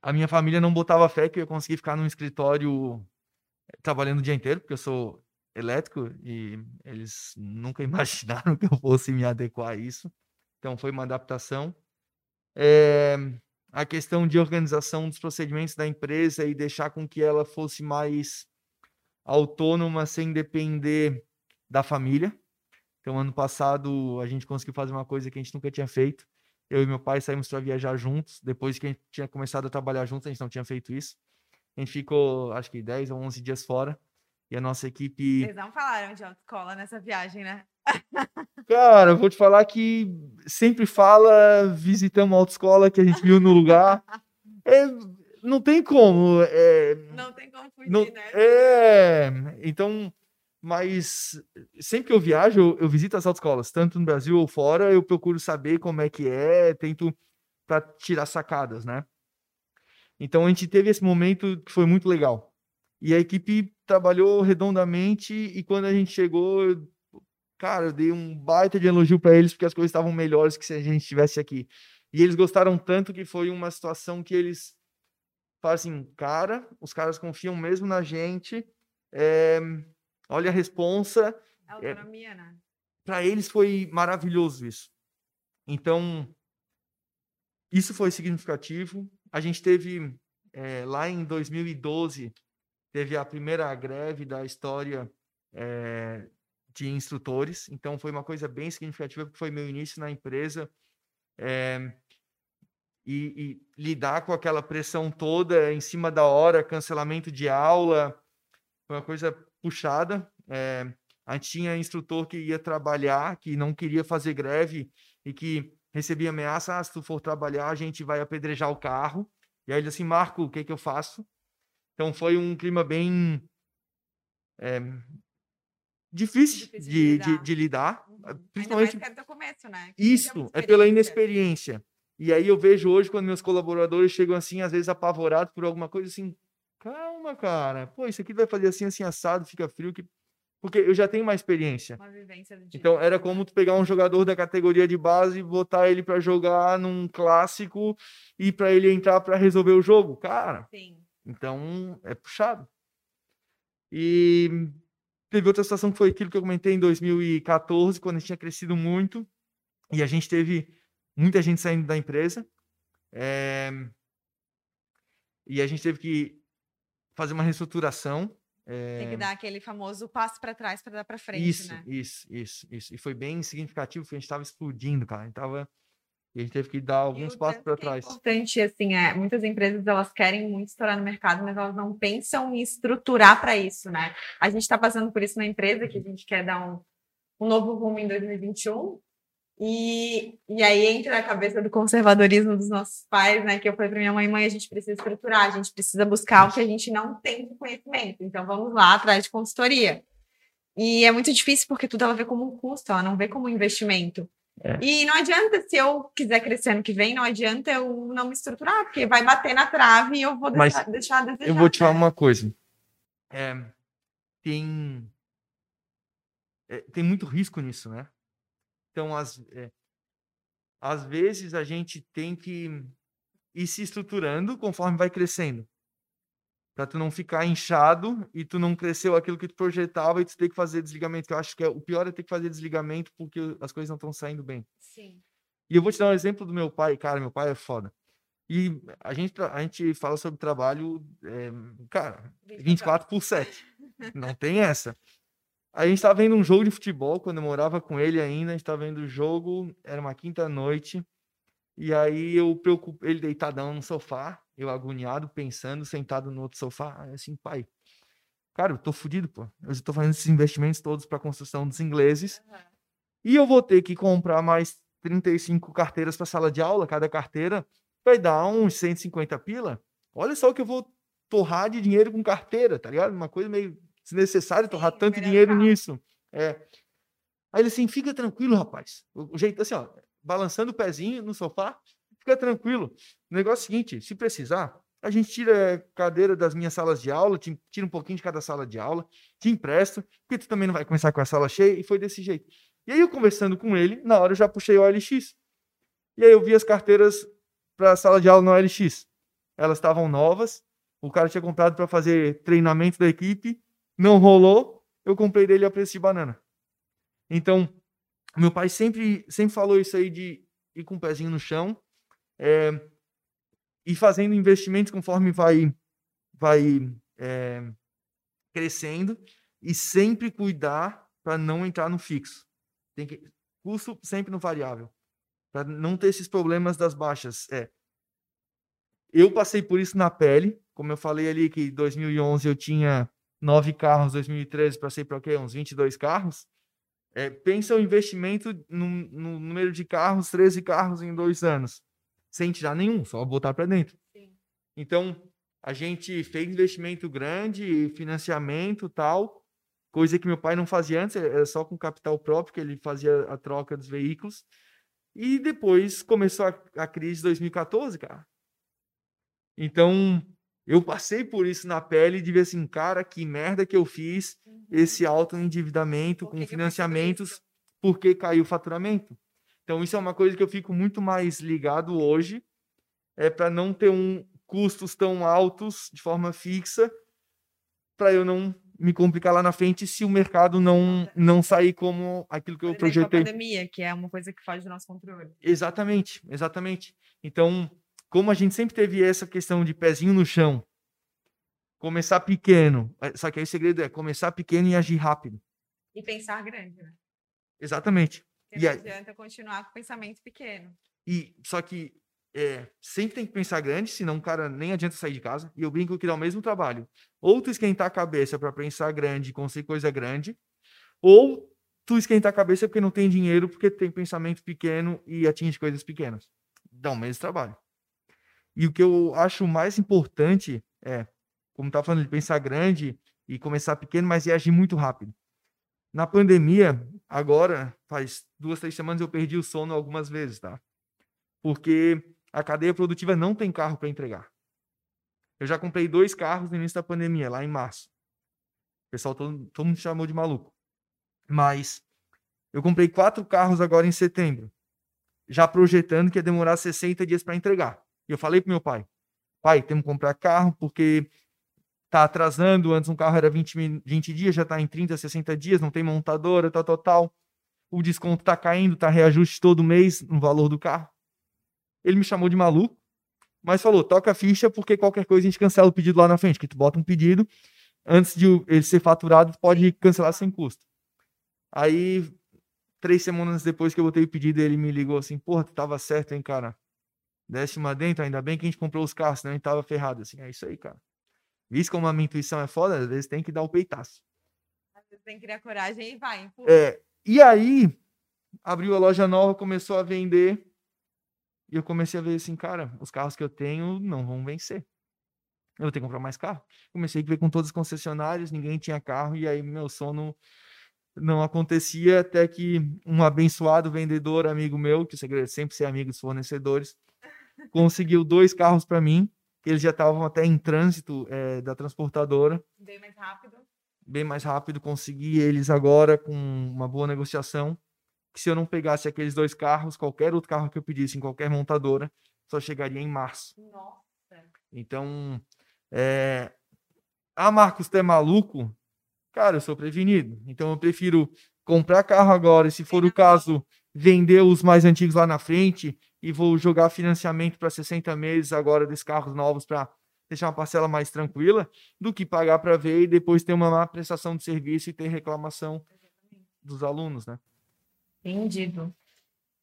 [SPEAKER 2] a minha família não botava fé que eu ia conseguir ficar num escritório eh, trabalhando o dia inteiro, porque eu sou elétrico e eles nunca imaginaram que eu fosse me adequar a isso. Então foi uma adaptação. Eh, a questão de organização dos procedimentos da empresa e deixar com que ela fosse mais autônoma sem depender da família. Então, ano passado, a gente conseguiu fazer uma coisa que a gente nunca tinha feito. Eu e meu pai saímos para viajar juntos. Depois que a gente tinha começado a trabalhar juntos, a gente não tinha feito isso. A gente ficou, acho que 10 ou 11 dias fora. E a nossa equipe.
[SPEAKER 1] Vocês não falaram de autoescola nessa viagem, né?
[SPEAKER 2] Cara, eu vou te falar que sempre fala, visitamos a autoescola que a gente viu no lugar. É, não tem como. É,
[SPEAKER 1] Não tem como fugir,
[SPEAKER 2] Não-
[SPEAKER 1] né?
[SPEAKER 2] é, então, mas sempre que eu viajo, eu, eu visito as autoescolas, tanto no Brasil ou fora, eu procuro saber como é que é, tento para tirar sacadas, né? Então a gente teve esse momento que foi muito legal. E a equipe trabalhou redondamente e quando a gente chegou, eu- cara, eu dei um baita de elogio para eles porque as coisas estavam melhores que se a gente estivesse aqui. E eles gostaram tanto que foi uma situação que eles falaram assim, cara, os caras confiam mesmo na gente é, olha a responsa.
[SPEAKER 1] Autonomia, é, né?
[SPEAKER 2] Para eles foi maravilhoso isso. Então, isso foi significativo. A gente teve, é, lá em 2012, teve a primeira greve da história é, de instrutores. Então, foi uma coisa bem significativa, porque foi meu início na empresa. É, e, e, lidar com aquela pressão toda em cima da hora, cancelamento de aula, foi uma coisa puxada. É, a gente tinha instrutor que ia trabalhar, que não queria fazer greve e que recebia ameaça: ah, se tu for trabalhar, a gente vai apedrejar o carro. E aí ele assim, Marco, o que, que eu faço? Então foi um clima bem é, difícil, difícil, de, de, lidar. De, de lidar
[SPEAKER 1] uhum. Principalmente. Ainda mais que é começo, né?
[SPEAKER 2] Isso, é pela inexperiência. E aí eu vejo hoje, quando meus colaboradores chegam assim, às vezes apavorados por alguma coisa, assim, calma, cara, pô, isso aqui vai fazer assim, assim, assado, fica frio, que... porque eu já tenho uma experiência. Uma vivência do dia. Então era como tu pegar um jogador da categoria de base e botar ele para jogar num clássico e para ele entrar para resolver o jogo, cara. Sim. Então é puxado. E teve outra situação que foi aquilo que eu comentei em 2014, quando a gente tinha crescido muito e a gente teve muita gente saindo da empresa. É... E a gente teve que fazer uma reestruturação.
[SPEAKER 1] É... Tem que dar aquele famoso passo para trás para dar para frente,
[SPEAKER 2] isso,
[SPEAKER 1] né?
[SPEAKER 2] Isso, isso, isso. E foi bem significativo, porque a gente estava explodindo, cara. A gente tava... E a gente teve que dar alguns passos para é trás.
[SPEAKER 1] É importante, assim, é, muitas empresas elas querem muito estourar no mercado, mas elas não pensam em estruturar para isso, né? A gente está passando por isso na empresa, que a gente quer dar um, um novo rumo em 2021, e, e aí entra a cabeça do conservadorismo dos nossos pais, né? Que eu falei para minha mãe, mãe, a gente precisa estruturar, a gente precisa buscar o que a gente não tem de conhecimento. Então vamos lá atrás de consultoria. E é muito difícil porque tudo ela vê como um custo, ela não vê como um investimento. É. E não adianta, se eu quiser crescer ano que vem, não adianta eu não me estruturar, porque vai bater na trave e eu vou deixar, Mas deixar a desejar.
[SPEAKER 2] Eu vou te falar uma coisa. É, tem, é, tem muito risco nisso, né? Então, às, é, às vezes, a gente tem que ir se estruturando conforme vai crescendo. Para tu não ficar inchado e tu não cresceu aquilo que tu projetava e tu ter que fazer desligamento. Que eu acho que é, o pior é ter que fazer desligamento porque as coisas não estão saindo bem. Sim. E eu vou te dar um exemplo do meu pai. Cara, meu pai é foda. E a gente, a gente fala sobre trabalho, é, cara, 24 por 7. Não tem essa. A gente estava vendo um jogo de futebol quando eu morava com ele ainda. A gente estava vendo o jogo, era uma quinta-noite. E aí eu preocupo, ele deitadão no sofá, eu agoniado, pensando, sentado no outro sofá. Assim, pai, cara, eu tô fudido, pô. Eu estou fazendo esses investimentos todos para a construção dos ingleses. Uhum. E eu vou ter que comprar mais 35 carteiras para sala de aula. Cada carteira vai dar uns 150 pila. Olha só o que eu vou torrar de dinheiro com carteira, tá ligado? Uma coisa meio desnecessário torrar tanto dinheiro nisso. É. Aí ele assim, fica tranquilo, rapaz. O, jeito assim, ó, balançando o pezinho no sofá, fica tranquilo. O negócio é o seguinte, se precisar, a gente tira a cadeira das minhas salas de aula, tira um pouquinho de cada sala de aula, te empresto, porque tu também não vai começar com a sala cheia, e foi desse jeito. E aí eu conversando com ele, na hora eu já puxei o OLX. E aí eu vi as carteiras para a sala de aula no OLX. Elas estavam novas, o cara tinha comprado para fazer treinamento da equipe, não rolou, eu comprei dele a preço de banana. Então, meu pai sempre, sempre falou isso aí de ir com o pezinho no chão é, e fazendo investimentos conforme vai, vai é, crescendo e sempre cuidar para não entrar no fixo. Tem que, custo sempre no variável, para não ter esses problemas das baixas. É, eu passei por isso na pele, como eu falei ali que em 2011 eu tinha nove carros, 2013 passei para o quê? Uns 22 carros. É, pensa o investimento no, no, número de carros, 13 carros em dois anos, sem tirar nenhum, só botar para dentro. Sim. Então, a gente fez investimento grande, financiamento tal, coisa que meu pai não fazia antes, era só com capital próprio que ele fazia a troca dos veículos. E depois começou a, a crise de 2014, cara. Então, eu passei por isso na pele de ver assim, cara, que merda que eu fiz uhum. esse alto endividamento com financiamentos porque caiu o faturamento. Então isso é uma coisa que eu fico muito mais ligado hoje, é para não ter um custos tão altos de forma fixa, para eu não me complicar lá na frente se o mercado não, não sair como aquilo que eu
[SPEAKER 1] exemplo, a
[SPEAKER 2] projetei.
[SPEAKER 1] pandemia, que é uma coisa que foge do nosso controle.
[SPEAKER 2] Exatamente, exatamente. Então, como a gente sempre teve essa questão de pezinho no chão, começar pequeno, eh, só que aí o segredo é começar pequeno e agir rápido.
[SPEAKER 1] E pensar grande, né?
[SPEAKER 2] Exatamente.
[SPEAKER 1] Porque
[SPEAKER 2] E
[SPEAKER 1] não
[SPEAKER 2] aí-
[SPEAKER 1] adianta continuar com o pensamento pequeno.
[SPEAKER 2] E só que é, sempre tem que pensar grande, senão o cara nem adianta sair de casa. E eu brinco que dá o mesmo trabalho. Ou tu esquentar a cabeça para pensar grande, conseguir coisa grande, ou tu esquentar a cabeça porque não tem dinheiro, porque tem pensamento pequeno e atinge coisas pequenas. Dá o mesmo trabalho. E o que eu acho mais importante é, como tá falando de pensar grande e começar pequeno, mas e agir muito rápido. Na pandemia, agora, faz duas, três semanas, eu perdi o sono algumas vezes, tá? Porque a cadeia produtiva não tem carro para entregar. Eu já comprei dois carros no início da pandemia, lá em março. O pessoal todo, todo mundo chamou de maluco. Mas eu comprei quatro carros agora em setembro, já projetando que ia demorar 60 dias para entregar. E eu falei pro meu pai: pai, temos que comprar carro porque tá atrasando. Antes um carro era 20, min- 20 dias, já está em 30, 60 dias, não tem montadora, tal, tal, tal. O desconto está caindo, tá reajuste todo mês no valor do carro. Ele me chamou de maluco, mas falou: toca a ficha, porque qualquer coisa a gente cancela o pedido lá na frente. Que tu bota um pedido, antes de ele ser faturado, tu pode cancelar sem custo. Aí, três semanas depois que eu botei o pedido, ele me ligou assim: porra, tu tava certo, hein, cara? Desce uma dentro, ainda bem que a gente comprou os carros, senão a gente tava ferrado. Assim, é isso aí, cara. Visto como a minha intuição é foda, às vezes tem que dar o peitaço.
[SPEAKER 1] Às vezes tem que criar coragem e vai. empurra.
[SPEAKER 2] É, e aí, abriu a loja nova, começou a vender. E eu comecei a ver assim, cara, os carros que eu tenho não vão vencer. Eu vou ter que comprar mais carro. Comecei a ver com todas as concessionárias, ninguém tinha carro, e aí meu sono não acontecia até que um abençoado vendedor, amigo meu, que o segredo é sempre ser amigo dos fornecedores, conseguiu dois carros para mim, eles já estavam até em trânsito eh, da transportadora
[SPEAKER 1] Bem mais rápido.
[SPEAKER 2] bem mais rápido, consegui eles agora com uma boa negociação. Que se eu não pegasse aqueles dois carros, qualquer outro carro que eu pedisse em qualquer montadora, só chegaria em março.
[SPEAKER 1] Nossa.
[SPEAKER 2] Então, é... ah, Marcos, tu é maluco? Cara, eu sou prevenido. Então eu prefiro comprar carro agora e, se for o caso, vender os mais antigos lá na frente e vou jogar financiamento para 60 meses agora desses carros novos para deixar uma parcela mais tranquila, do que pagar para ver e depois ter uma má prestação de serviço e ter reclamação dos alunos, né?
[SPEAKER 1] Entendido.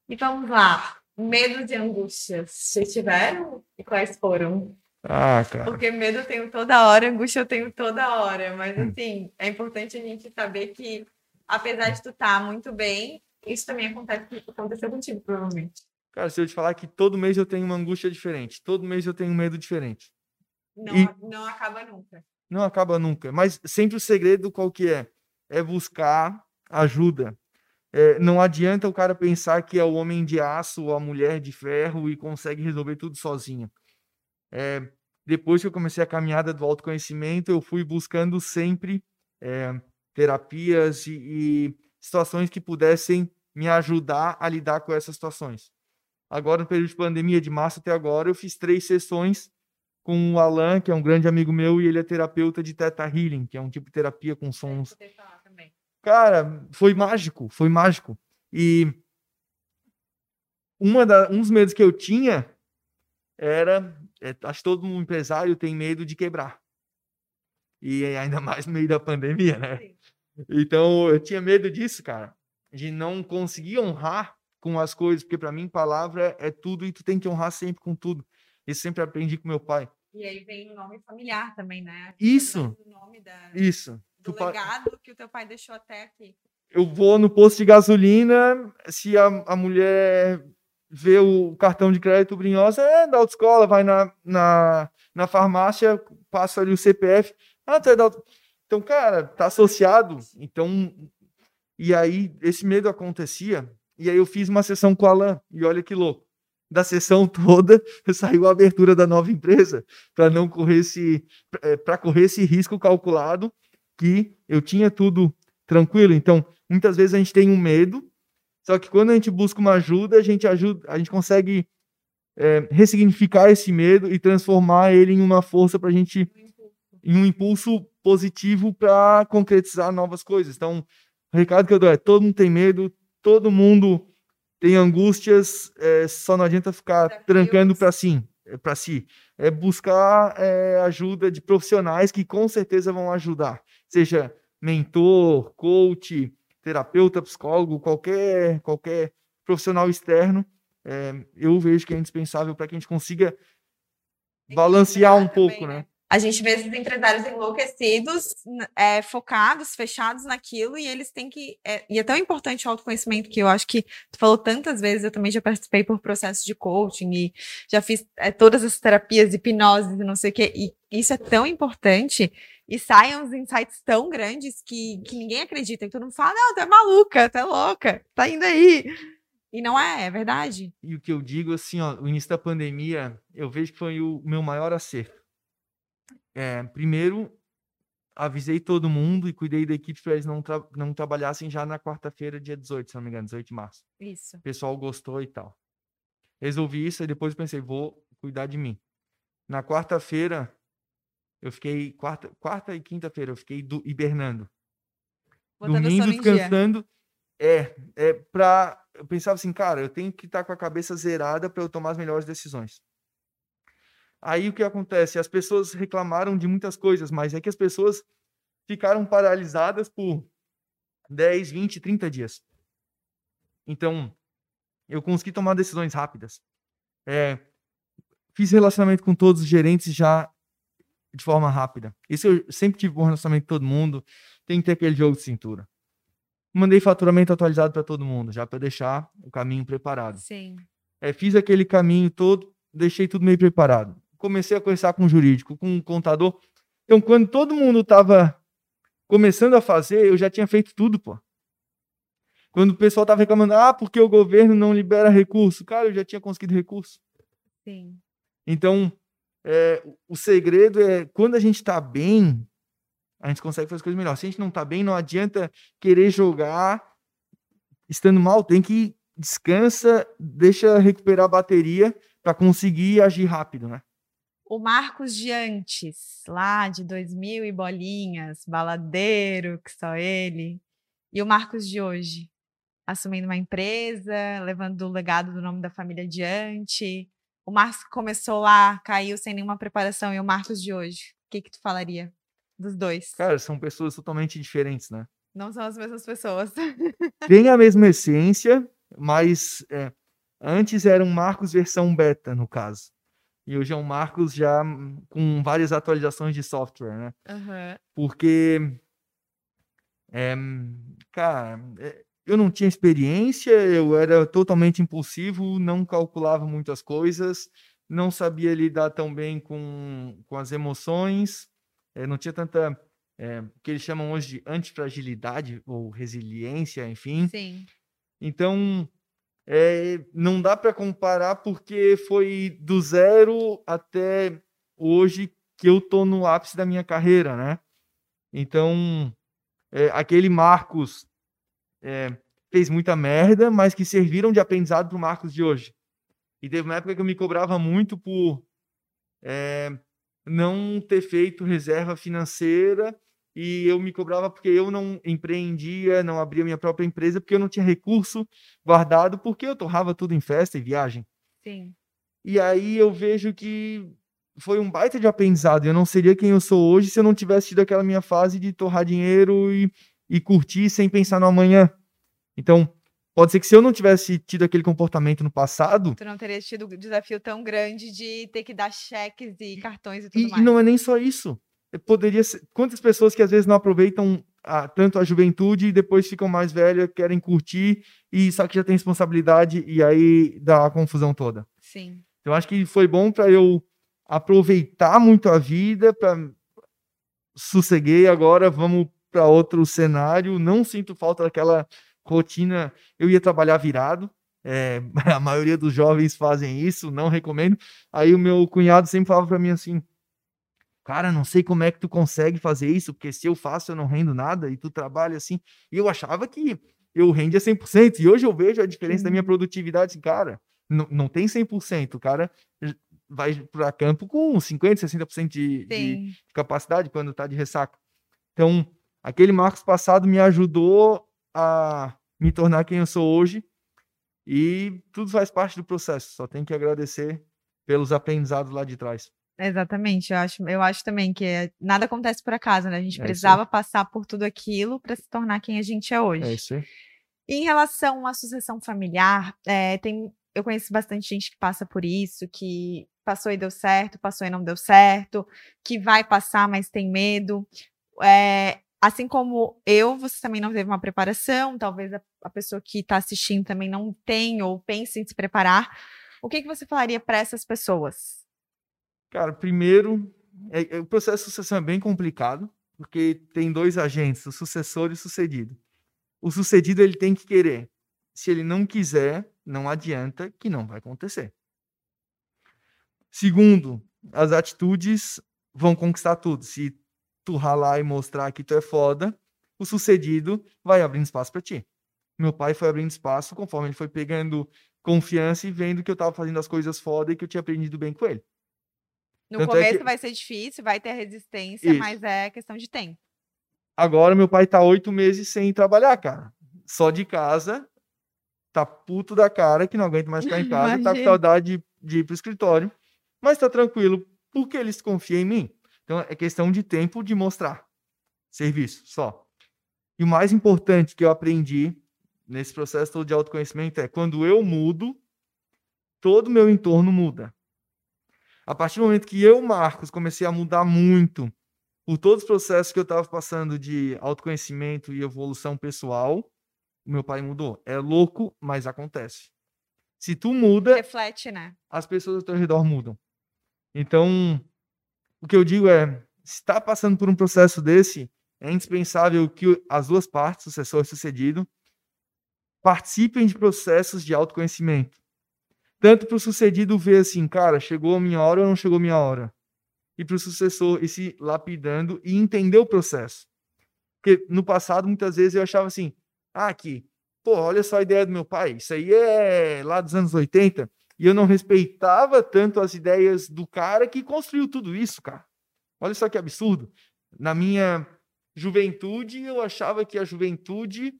[SPEAKER 1] E vamos lá. Medos e angústias. Vocês tiveram? E quais foram?
[SPEAKER 2] Ah, cara.
[SPEAKER 1] Porque medo eu tenho toda hora, angústia eu tenho toda hora. Mas,
[SPEAKER 2] Hum.
[SPEAKER 1] assim, é importante a gente saber que, apesar de tu estar muito bem, isso também acontece, aconteceu contigo, provavelmente.
[SPEAKER 2] Cara, se eu te falar que todo mês eu tenho uma angústia diferente, todo mês eu tenho um medo diferente.
[SPEAKER 1] Não,
[SPEAKER 2] E-
[SPEAKER 1] não acaba nunca.
[SPEAKER 2] Não acaba nunca. Mas sempre o segredo qual que é? É buscar ajuda. É, não adianta o cara pensar que é o homem de aço ou a mulher de ferro e consegue resolver tudo sozinho. É, depois que eu comecei a caminhada do autoconhecimento, eu fui buscando sempre é, terapias e, e situações que pudessem me ajudar a lidar com essas situações. Agora, no período de pandemia, de março até agora, eu fiz três sessões com o Alan, que é um grande amigo meu, e ele é terapeuta de Theta Healing, que é um tipo de terapia com sons. Cara, foi mágico, foi mágico. E uma da, um dos medos que eu tinha era, é, acho que todo um empresário tem medo de quebrar. E ainda mais no meio da pandemia, né?
[SPEAKER 1] Sim.
[SPEAKER 2] Então eu tinha medo disso, cara, de não conseguir honrar com as coisas, porque para mim palavra é tudo e tu tem que honrar sempre com tudo. Isso sempre aprendi com meu pai.
[SPEAKER 1] E aí vem o nome familiar também, né?
[SPEAKER 2] Isso.
[SPEAKER 1] O nome da,
[SPEAKER 2] Isso.
[SPEAKER 1] do
[SPEAKER 2] Tu pa-
[SPEAKER 1] legado que o teu pai deixou até aqui.
[SPEAKER 2] eu vou no posto de gasolina, se a, a mulher vê o cartão de crédito brinhosa, é da autoescola, vai na, na, na farmácia, passa ali o CPF, ah, tu é da auto... Então, cara, tá associado, então, e aí esse medo acontecia, e aí eu fiz uma sessão com o Alan, e olha que louco, da sessão toda saiu a abertura da nova empresa, para não correr esse, para correr esse risco calculado, que eu tinha tudo tranquilo, então, muitas vezes a gente tem um medo, só que quando a gente busca uma ajuda, a gente ajuda, a gente consegue é, ressignificar esse medo e transformar ele em uma força para a gente
[SPEAKER 1] No impulso.
[SPEAKER 2] e um impulso positivo para concretizar novas coisas. Então, o recado que eu dou é: todo mundo tem medo, todo mundo tem angústias, é, só não adianta ficar Desafios. trancando para si, para si. É buscar é, ajuda de profissionais que com certeza vão ajudar, seja mentor, coach, terapeuta, psicólogo, qualquer qualquer profissional externo. É, eu vejo que é indispensável para que a gente consiga balancear um pouco, também, né?
[SPEAKER 1] A gente vê esses empresários enlouquecidos, é, focados, fechados naquilo, e eles têm que. É, e é tão importante o autoconhecimento que eu acho que tu falou tantas vezes, eu também já participei por processos de coaching e já fiz é, todas as terapias, hipnose e não sei o quê. E isso é tão importante e saem uns insights tão grandes que, que ninguém acredita. E todo mundo fala: não, tu é maluca, tu é louca, tá indo aí. E não é, é verdade.
[SPEAKER 2] E o que eu digo, assim, ó, o início da pandemia, eu vejo que foi o meu maior acerto é, primeiro, avisei todo mundo e cuidei da equipe para eles não, tra não trabalhassem já na quarta-feira, dia 18, se não me engano, 18 de março.
[SPEAKER 1] Isso.
[SPEAKER 2] O pessoal gostou e tal. Resolvi isso e depois pensei, vou cuidar de mim. Na quarta-feira, eu fiquei. Quarta, quarta e quinta-feira, eu fiquei do, hibernando. Botando Dormindo, descansando. É, é pra. Eu pensava assim, cara, eu tenho que estar tá com a cabeça zerada para eu tomar as melhores decisões. Aí o que acontece? As pessoas reclamaram de muitas coisas, mas é que as pessoas ficaram paralisadas por 10, 20, 30 dias. Então, eu consegui tomar decisões rápidas. É, fiz relacionamento com todos os gerentes já de forma rápida. Isso eu sempre tive bom relacionamento com todo mundo. Tem que ter aquele jogo de cintura. Mandei faturamento atualizado para todo mundo, já para deixar o caminho preparado.
[SPEAKER 1] Sim.
[SPEAKER 2] É, fiz aquele caminho todo, deixei tudo meio preparado comecei a conversar com um jurídico, com um contador. Então, quando todo mundo estava começando a fazer, eu já tinha feito tudo, pô. Quando o pessoal estava reclamando, ah, porque o governo não libera recurso. Cara, eu já tinha conseguido recurso.
[SPEAKER 1] Sim.
[SPEAKER 2] Então, é, o segredo é quando a gente está bem, a gente consegue fazer as coisas melhor. Se a gente não está bem, não adianta querer jogar estando mal. Tem que descansa, deixa recuperar a bateria para conseguir agir rápido, né?
[SPEAKER 1] O Marcos de antes, lá de 2000 e bolinhas, baladeiro, que só ele, e o Marcos de hoje, assumindo uma empresa, levando o legado do nome da família adiante. O Marcos começou lá, caiu sem nenhuma preparação, e o Marcos de hoje, o que que tu falaria dos dois?
[SPEAKER 2] Cara, são pessoas totalmente diferentes, né?
[SPEAKER 1] Não são as mesmas pessoas.
[SPEAKER 2] Tem a mesma essência, mas é, antes era um Marcos versão beta, no caso. E hoje é um Marcos já com várias atualizações de software, né?
[SPEAKER 1] Uhum.
[SPEAKER 2] Porque, é, cara, é, eu não tinha experiência, eu era totalmente impulsivo, não calculava muitas coisas, não sabia lidar tão bem com, com as emoções, é, não tinha tanta, é, que eles chamam hoje de antifragilidade ou resiliência, enfim.
[SPEAKER 1] Sim.
[SPEAKER 2] Então, é, não dá para comparar porque foi do zero até hoje que eu tô no ápice da minha carreira, né? Então, é, aquele Marcos é, fez muita merda, mas que serviram de aprendizado para o Marcos de hoje. E teve uma época que eu me cobrava muito por é, não ter feito reserva financeira e eu me cobrava porque eu não empreendia, não abria minha própria empresa, porque eu não tinha recurso guardado, porque eu torrava tudo em festa e viagem.
[SPEAKER 1] Sim.
[SPEAKER 2] E aí eu vejo que foi um baita de aprendizado. Eu não seria quem eu sou hoje se eu não tivesse tido aquela minha fase de torrar dinheiro e, e curtir sem pensar no amanhã. Então, pode ser que se eu não tivesse tido aquele comportamento no passado.
[SPEAKER 1] Tu não teria tido um desafio tão grande de ter que dar cheques e cartões e tudo
[SPEAKER 2] e,
[SPEAKER 1] mais.
[SPEAKER 2] E não é nem só isso poderia ser, quantas pessoas que às vezes não aproveitam a, tanto a juventude e depois ficam mais velhas, querem curtir e só que já tem responsabilidade e aí dá a confusão toda.
[SPEAKER 1] Sim.
[SPEAKER 2] Então acho que foi bom para eu aproveitar muito a vida, para sosseguei agora, vamos para outro cenário, não sinto falta daquela rotina, eu ia trabalhar virado, é, a maioria dos jovens fazem isso, não recomendo. Aí o meu cunhado sempre falava para mim assim: Cara, não sei como é que tu consegue fazer isso, porque se eu faço eu não rendo nada e tu trabalha assim. E eu achava que eu rendia 100%. E hoje eu vejo a diferença da minha produtividade. Assim, cara, não, não tem 100%. O cara vai para campo com 50%, 60% de, de capacidade quando está de ressaca. Então, aquele Marcos passado me ajudou a me tornar quem eu sou hoje e tudo faz parte do processo. Só tenho que agradecer pelos aprendizados lá de trás.
[SPEAKER 1] Exatamente, eu acho, eu acho também que é, nada acontece por acaso, né? A gente é precisava passar por tudo aquilo para se tornar quem a gente é, é hoje.
[SPEAKER 2] É isso aí.
[SPEAKER 1] Em relação à sucessão familiar, é, tem, eu conheço bastante gente que passa por isso, que passou e deu certo, passou e não deu certo, que vai passar, mas tem medo. É, assim como eu, você também não teve uma preparação, talvez a, a pessoa que está assistindo também não tem ou pense em se preparar. O que, que você falaria para essas pessoas?
[SPEAKER 2] Cara, primeiro, é, é, o processo de sucessão é bem complicado, porque tem dois agentes, o sucessor e o sucedido. O sucedido ele tem que querer. Se ele não quiser, não adianta que não vai acontecer. Segundo, as atitudes vão conquistar tudo. Se tu ralar e mostrar que tu é foda, o sucedido vai abrindo espaço para ti. Meu pai foi abrindo espaço conforme ele foi pegando confiança e vendo que eu tava fazendo as coisas foda e que eu tinha aprendido bem com ele.
[SPEAKER 1] No Tanto começo é que... vai ser difícil, vai ter resistência, Isso. mas é questão de tempo.
[SPEAKER 2] Agora meu pai tá oito meses sem trabalhar, cara. Só de casa, tá puto da cara que não aguenta mais ficar em casa, tá com saudade de, de ir pro escritório, mas tá tranquilo, porque eles confiam em mim. Então é questão de tempo de mostrar serviço só. E o mais importante que eu aprendi nesse processo todo de autoconhecimento é quando eu mudo, todo o meu entorno muda. A partir do momento que eu, Marcos, comecei a mudar muito por todos os processos que eu estava passando de autoconhecimento e evolução pessoal, o meu pai mudou. É louco, mas acontece. Se tu muda,
[SPEAKER 1] reflete, né?
[SPEAKER 2] As pessoas ao teu redor mudam. Então, o que eu digo é, se está passando por um processo desse, é indispensável que as duas partes, sucessor e sucedido, participem de processos de autoconhecimento. Tanto para o sucedido ver assim, cara, chegou a minha hora ou não chegou a minha hora? E para o sucessor ir se lapidando e entender o processo. Porque no passado, muitas vezes, eu achava assim, ah, aqui, pô, olha só a ideia do meu pai, isso aí é lá dos anos 80, e eu não respeitava tanto as ideias do cara que construiu tudo isso, cara. Olha só que absurdo. Na minha juventude, eu achava que a juventude.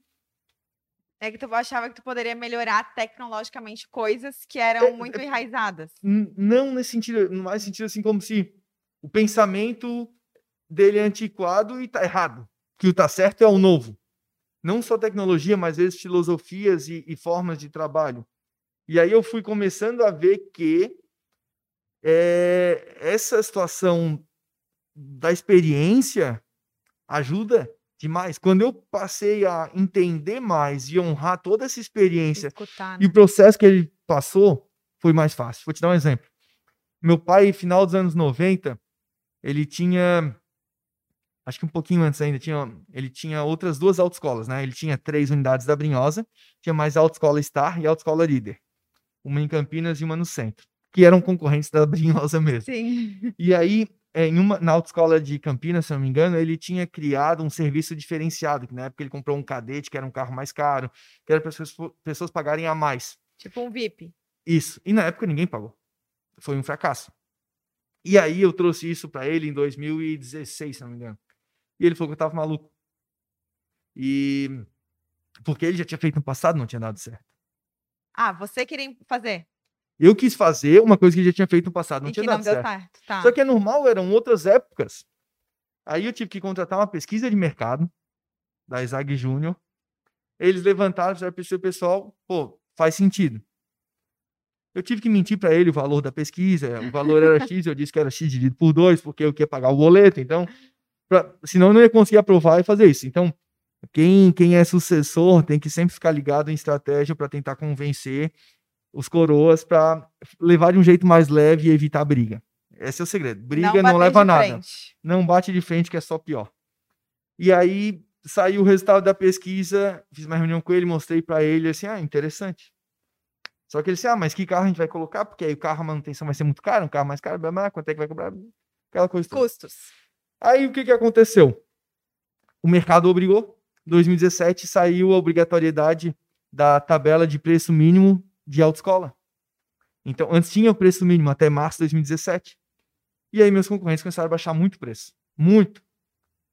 [SPEAKER 1] É que tu achava que tu poderia melhorar tecnologicamente coisas que eram é, muito é, enraizadas.
[SPEAKER 2] Não nesse sentido, no mais sentido assim, como se o pensamento dele é antiquado e tá errado. Que o tá certo é o novo. Não só tecnologia, mas às vezes filosofias e, e formas de trabalho. E aí eu fui começando a ver que é, essa situação da experiência ajuda demais. Quando eu passei a entender mais e honrar toda essa experiência Escutar, né? e o processo que ele passou, foi mais fácil. Vou te dar um exemplo. Meu pai, final dos anos 90, ele tinha acho que um pouquinho antes ainda, tinha, ele tinha outras duas autoescolas, né? Ele tinha três unidades da Brinhosa, tinha mais a autoescola Star e a autoescola Líder uma em Campinas e uma no centro, que eram concorrentes da Brinhosa mesmo.
[SPEAKER 1] Sim.
[SPEAKER 2] E aí, é, em uma, na autoescola de Campinas, se não me engano, ele tinha criado um serviço diferenciado, que na época ele comprou um cadete, que era um carro mais caro, que era para as pessoas pagarem a mais.
[SPEAKER 1] Tipo um VIP.
[SPEAKER 2] Isso. E na época ninguém pagou. Foi um fracasso. E aí eu trouxe isso para ele em 2016, se não me engano. E ele falou que eu tava maluco. E porque ele já tinha feito no passado, não tinha dado certo.
[SPEAKER 1] Ah, você queria fazer?
[SPEAKER 2] Eu quis fazer uma coisa que já tinha feito no passado, não e tinha dado não certo. certo. Tá. Só que é normal, eram outras épocas. Aí eu tive que contratar uma pesquisa de mercado da Isaac Júnior. Eles levantaram para o pessoal, pô, faz sentido. Eu tive que mentir para ele o valor da pesquisa, o valor era X, eu disse que era X dividido por 2, porque eu queria pagar o boleto, então, pra, senão eu não ia conseguir aprovar e fazer isso. Então, quem, quem é sucessor tem que sempre ficar ligado em estratégia para tentar convencer os coroas para levar de um jeito mais leve e evitar briga. Esse é o segredo. Briga não, não leva nada. Frente. Não bate de frente, que é só pior. E aí saiu o resultado da pesquisa, fiz uma reunião com ele, mostrei para ele assim: ah, interessante. Só que ele disse: ah, mas que carro a gente vai colocar? Porque aí o carro, a manutenção vai ser muito caro, um carro mais caro, blá, blá, quanto é que vai cobrar? Aquela coisa.
[SPEAKER 1] Custos.
[SPEAKER 2] Toda. Aí o que, que aconteceu? O mercado obrigou 2017 saiu a obrigatoriedade da tabela de preço mínimo de autoescola. Então, antes tinha o preço mínimo até março de 2017. E aí meus concorrentes começaram a baixar muito o preço. Muito.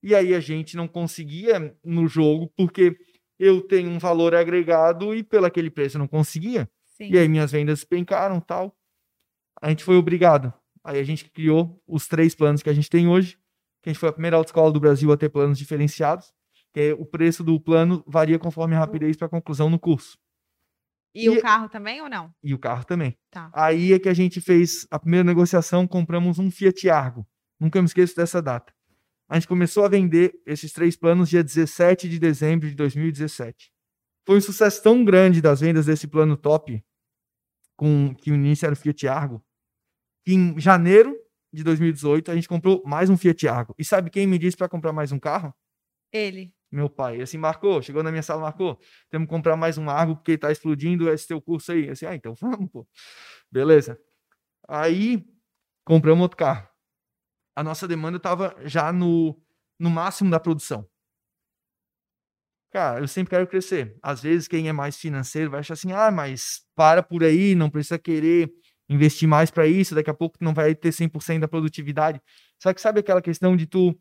[SPEAKER 2] E aí a gente não conseguia no jogo, porque eu tenho um valor agregado e pelo aquele preço eu não conseguia. Sim. E aí minhas vendas pencaram tal. A gente foi obrigado. Aí a gente criou os três planos que a gente tem hoje, que a gente foi a primeira autoescola do Brasil a ter planos diferenciados, que é, o preço do plano varia conforme a rapidez para a conclusão no curso.
[SPEAKER 1] E, e, o carro também ou não?
[SPEAKER 2] E o carro também.
[SPEAKER 1] Tá.
[SPEAKER 2] Aí é que a gente fez a primeira negociação, compramos um Fiat Argo. Nunca me esqueço dessa data. A gente começou a vender esses três planos dia 17 de dezembro de 2017. Foi um sucesso tão grande das vendas desse plano top, com que o início era o Fiat Argo, que em janeiro de 2018 a gente comprou mais um Fiat Argo. E sabe quem me disse para comprar mais um carro?
[SPEAKER 1] Ele
[SPEAKER 2] meu pai. Assim, marcou, chegou na minha sala, marcou. Temos que comprar mais um Argo porque tá explodindo esse teu curso aí. Assim, ah, então vamos, pô. Beleza. Aí compramos outro carro. A nossa demanda estava já no, no máximo da produção. Cara, eu sempre quero crescer. Às vezes, quem é mais financeiro vai achar assim: ah, mas para por aí, não precisa querer investir mais para isso, daqui a pouco não vai ter 100% da produtividade. Só que sabe aquela questão de tu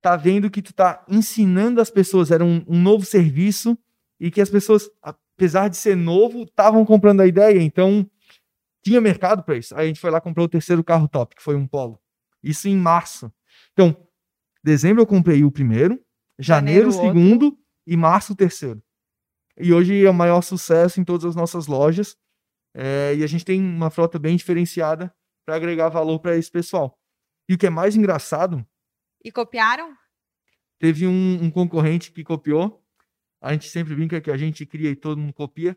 [SPEAKER 2] tá vendo que tu tá ensinando as pessoas, era um, um novo serviço e que as pessoas, apesar de ser novo, estavam comprando a ideia, então tinha mercado para isso. Aí a gente foi lá comprar o terceiro carro top, que foi um Polo. Isso em março. Então, dezembro eu comprei o primeiro, janeiro, o segundo outro. e março o terceiro. E hoje é o maior sucesso em todas as nossas lojas. É, e a gente tem uma frota bem diferenciada para agregar valor para esse pessoal. E o que é mais engraçado
[SPEAKER 1] e copiaram?
[SPEAKER 2] Teve um, um, concorrente que copiou. A gente sempre brinca que a gente cria e todo mundo copia.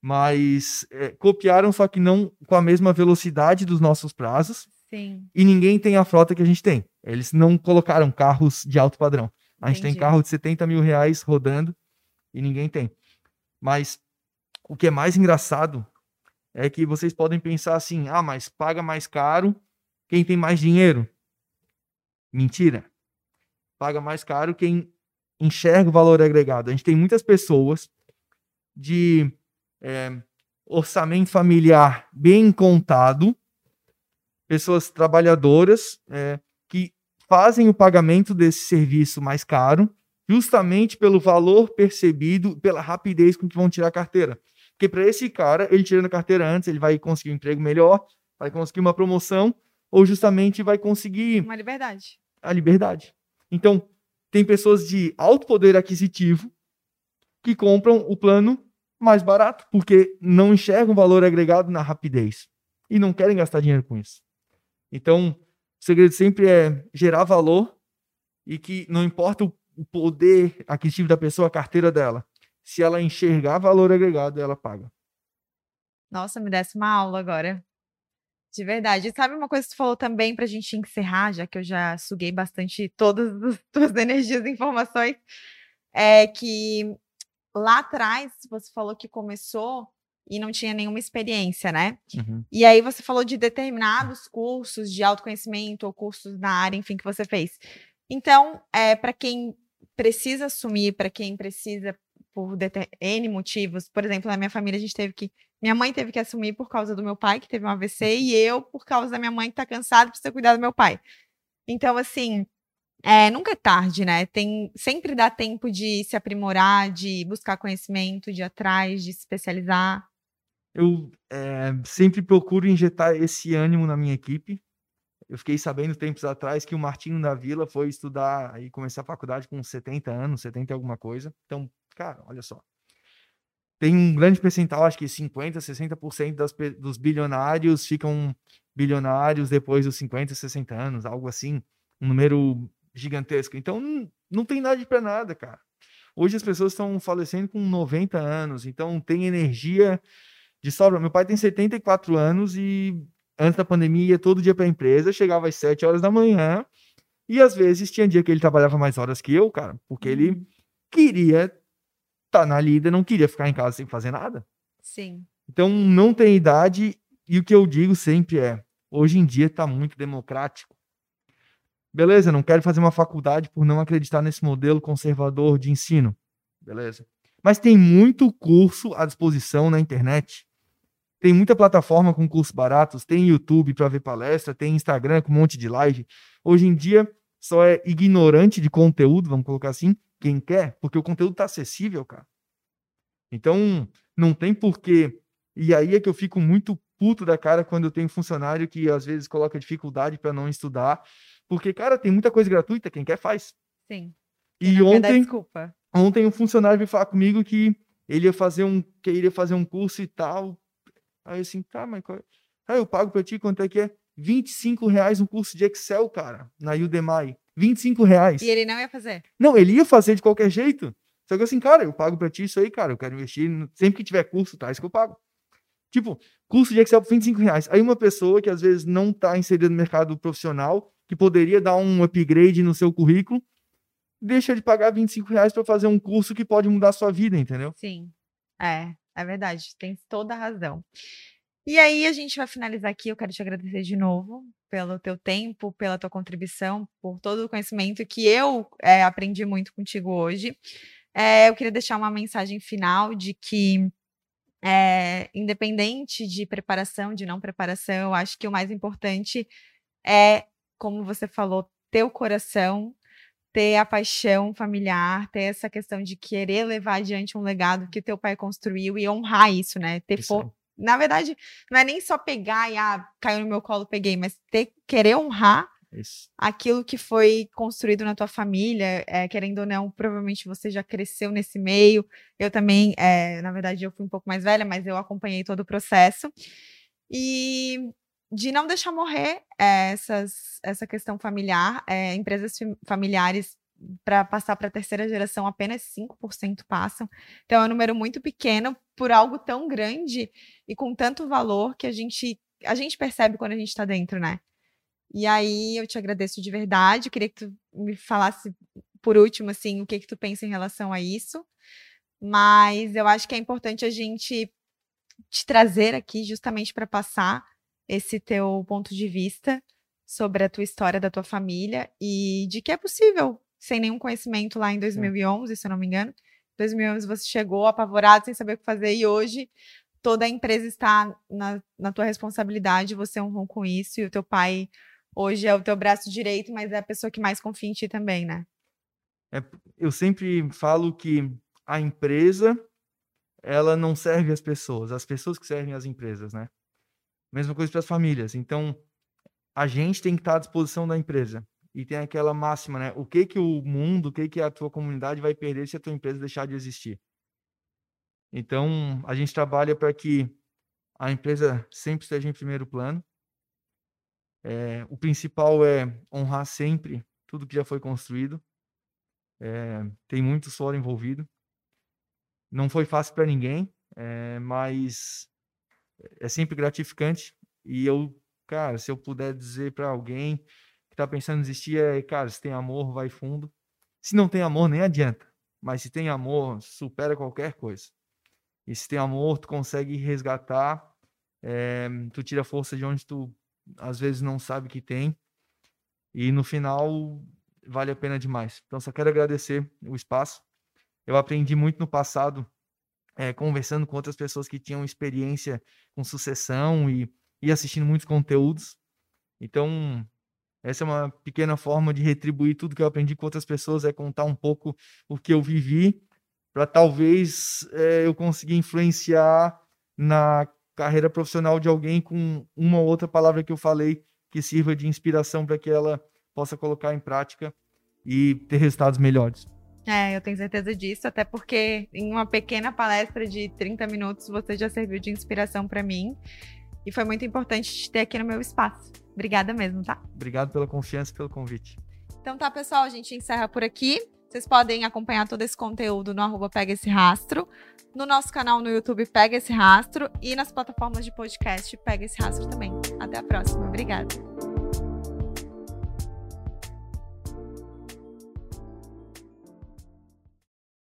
[SPEAKER 2] Mas é, copiaram, só que não com a mesma velocidade dos nossos prazos.
[SPEAKER 1] Sim.
[SPEAKER 2] E ninguém tem a frota que a gente tem. Eles não colocaram carros de alto padrão. A gente Entendi. tem carro de 70 mil reais rodando e ninguém tem. Mas o que é mais engraçado é que vocês podem pensar assim: ah, mas paga mais caro quem tem mais dinheiro. Mentira. Paga mais caro quem enxerga o valor agregado. A gente tem muitas pessoas de é, orçamento familiar bem contado, pessoas trabalhadoras é, que fazem o pagamento desse serviço mais caro, justamente pelo valor percebido, pela rapidez com que vão tirar a carteira. Porque para esse cara, ele tirando a carteira antes, ele vai conseguir um emprego melhor, vai conseguir uma promoção, ou justamente vai conseguir.
[SPEAKER 1] Uma liberdade
[SPEAKER 2] a liberdade. Então, tem pessoas de alto poder aquisitivo que compram o plano mais barato, porque não enxergam valor agregado na rapidez e não querem gastar dinheiro com isso. Então, o segredo sempre é gerar valor e que não importa o poder aquisitivo da pessoa, a carteira dela, se ela enxergar valor agregado, ela paga.
[SPEAKER 1] Nossa, me desse uma aula agora. De verdade. E sabe uma coisa que você falou também para a gente encerrar, já que eu já suguei bastante todas as tuas energias e informações, é que lá atrás você falou que começou e não tinha nenhuma experiência, né?
[SPEAKER 2] Uhum.
[SPEAKER 1] E aí você falou de determinados cursos de autoconhecimento ou cursos na área, enfim, que você fez. Então, é, para quem precisa assumir, para quem precisa por N motivos, por exemplo, na minha família a gente teve que minha mãe teve que assumir por causa do meu pai, que teve um AVC, e eu por causa da minha mãe, que tá cansada, precisa cuidar do meu pai. Então, assim, é, nunca é tarde, né? Tem, sempre dá tempo de se aprimorar, de buscar conhecimento, de ir atrás, de se especializar.
[SPEAKER 2] Eu é, sempre procuro injetar esse ânimo na minha equipe. Eu fiquei sabendo tempos atrás que o Martinho da Vila foi estudar e começar a faculdade com 70 anos, 70 e alguma coisa. Então, cara, olha só tem um grande percentual, acho que 50%, 60% das, dos bilionários ficam bilionários depois dos 50, 60 anos, algo assim, um número gigantesco. Então, não, não tem nada para nada, cara. Hoje as pessoas estão falecendo com 90 anos, então tem energia de sobra. Meu pai tem 74 anos e antes da pandemia ia todo dia para a empresa, chegava às 7 horas da manhã e às vezes tinha dia que ele trabalhava mais horas que eu, cara, porque ele uhum. queria tá na lida, não queria ficar em casa sem fazer nada.
[SPEAKER 1] Sim.
[SPEAKER 2] Então não tem idade e o que eu digo sempre é, hoje em dia está muito democrático. Beleza, não quero fazer uma faculdade por não acreditar nesse modelo conservador de ensino. Beleza. Mas tem muito curso à disposição na internet. Tem muita plataforma com cursos baratos, tem YouTube para ver palestra, tem Instagram com um monte de live. Hoje em dia, só é ignorante de conteúdo, vamos colocar assim, quem quer, porque o conteúdo está acessível, cara. Então, não tem porquê. E aí é que eu fico muito puto da cara quando eu tenho funcionário que às vezes coloca dificuldade para não estudar, porque, cara, tem muita coisa gratuita, quem quer faz.
[SPEAKER 1] Sim.
[SPEAKER 2] E ontem, desculpa. ontem um funcionário veio falar comigo que ele ia fazer um, que iria fazer um curso e tal. Aí assim, tá, mas qual... aí eu pago para ti quanto é que é? 25 reais um curso de Excel, cara, na Udemy. 25 reais.
[SPEAKER 1] E ele não ia fazer?
[SPEAKER 2] Não, ele ia fazer de qualquer jeito. Só que assim, cara, eu pago pra ti isso aí, cara. Eu quero investir. Sempre que tiver curso, tá? Isso que eu pago. Tipo, curso de Excel por 25 reais. Aí uma pessoa que às vezes não tá inserida no mercado profissional, que poderia dar um upgrade no seu currículo, deixa de pagar 25 reais para fazer um curso que pode mudar a sua vida, entendeu?
[SPEAKER 1] Sim. É, é verdade. Tem toda a razão. E aí a gente vai finalizar aqui. Eu quero te agradecer de novo pelo teu tempo, pela tua contribuição, por todo o conhecimento que eu é, aprendi muito contigo hoje. É, eu queria deixar uma mensagem final de que é, independente de preparação, de não preparação, eu acho que o mais importante é, como você falou, ter o coração, ter a paixão familiar, ter essa questão de querer levar adiante um legado que teu pai construiu e honrar isso, né? Ter isso. Na verdade, não é nem só pegar e ah, caiu no meu colo, peguei, mas ter querer honrar isso. Aquilo que foi construído na tua família, é, querendo ou não, provavelmente você já cresceu nesse meio. Eu também, é, na verdade, eu fui um pouco mais velha, mas eu acompanhei todo o processo. E de não deixar morrer é, essas, essa questão familiar. empresas familiares para passar para a terceira geração, apenas 5% passam. Então é um número muito pequeno por algo tão grande e com tanto valor que a gente a gente percebe quando a gente está dentro, né? E aí eu te agradeço de verdade. Queria que tu me falasse por último assim, o que que tu pensa em relação a isso. Mas eu acho que é importante a gente te trazer aqui justamente para passar esse teu ponto de vista sobre a tua história da tua família e de que é possível, sem nenhum conhecimento lá em 2011, é. se eu não me engano. 2011 você chegou apavorado, sem saber o que fazer e hoje toda a empresa está na, na tua responsabilidade, você honrou com isso e o teu pai hoje é o teu braço direito, mas é a pessoa que mais confia em ti também, né?
[SPEAKER 2] É, eu sempre falo que a empresa ela não serve as pessoas, as pessoas que servem as empresas, né? Mesma coisa para as famílias. Então, a gente tem que estar à disposição da empresa. E tem aquela máxima, né? O que que o mundo, o que que a tua comunidade vai perder se a tua empresa deixar de existir? Então, a gente trabalha para que a empresa sempre esteja em primeiro plano, é, o principal é honrar sempre tudo que já foi construído. É, tem muito suor envolvido. Não foi fácil para ninguém, é, mas é sempre gratificante. E eu, cara, se eu puder dizer para alguém que está pensando em desistir, é, cara, se tem amor, vai fundo. Se não tem amor, nem adianta. Mas se tem amor, supera qualquer coisa. E se tem amor, tu consegue resgatar, é, tu tira força de onde tu às vezes não sabe que tem. E no final vale a pena demais. Então só quero agradecer o espaço. Eu aprendi muito no passado, é, conversando com outras pessoas que tinham experiência com sucessão e, e assistindo muitos conteúdos. Então, essa é uma pequena forma de retribuir tudo que eu aprendi com outras pessoas, é contar um pouco o que eu vivi, para talvez é, eu conseguir influenciar na carreira profissional de alguém com uma ou outra palavra que eu falei que sirva de inspiração para que ela possa colocar em prática e ter resultados melhores.
[SPEAKER 1] É, eu tenho certeza disso, até porque em uma pequena palestra de 30 minutos você já serviu de inspiração para mim e foi muito importante te ter aqui no meu espaço. Obrigada mesmo, tá?
[SPEAKER 2] Obrigado pela confiança e pelo convite.
[SPEAKER 1] Então tá, pessoal, a gente encerra por aqui. Vocês podem acompanhar todo esse conteúdo no arroba Pega Esse Rastro, no nosso canal no YouTube Pega Esse Rastro e nas plataformas de podcast Pega Esse Rastro também. Até a próxima. Obrigada.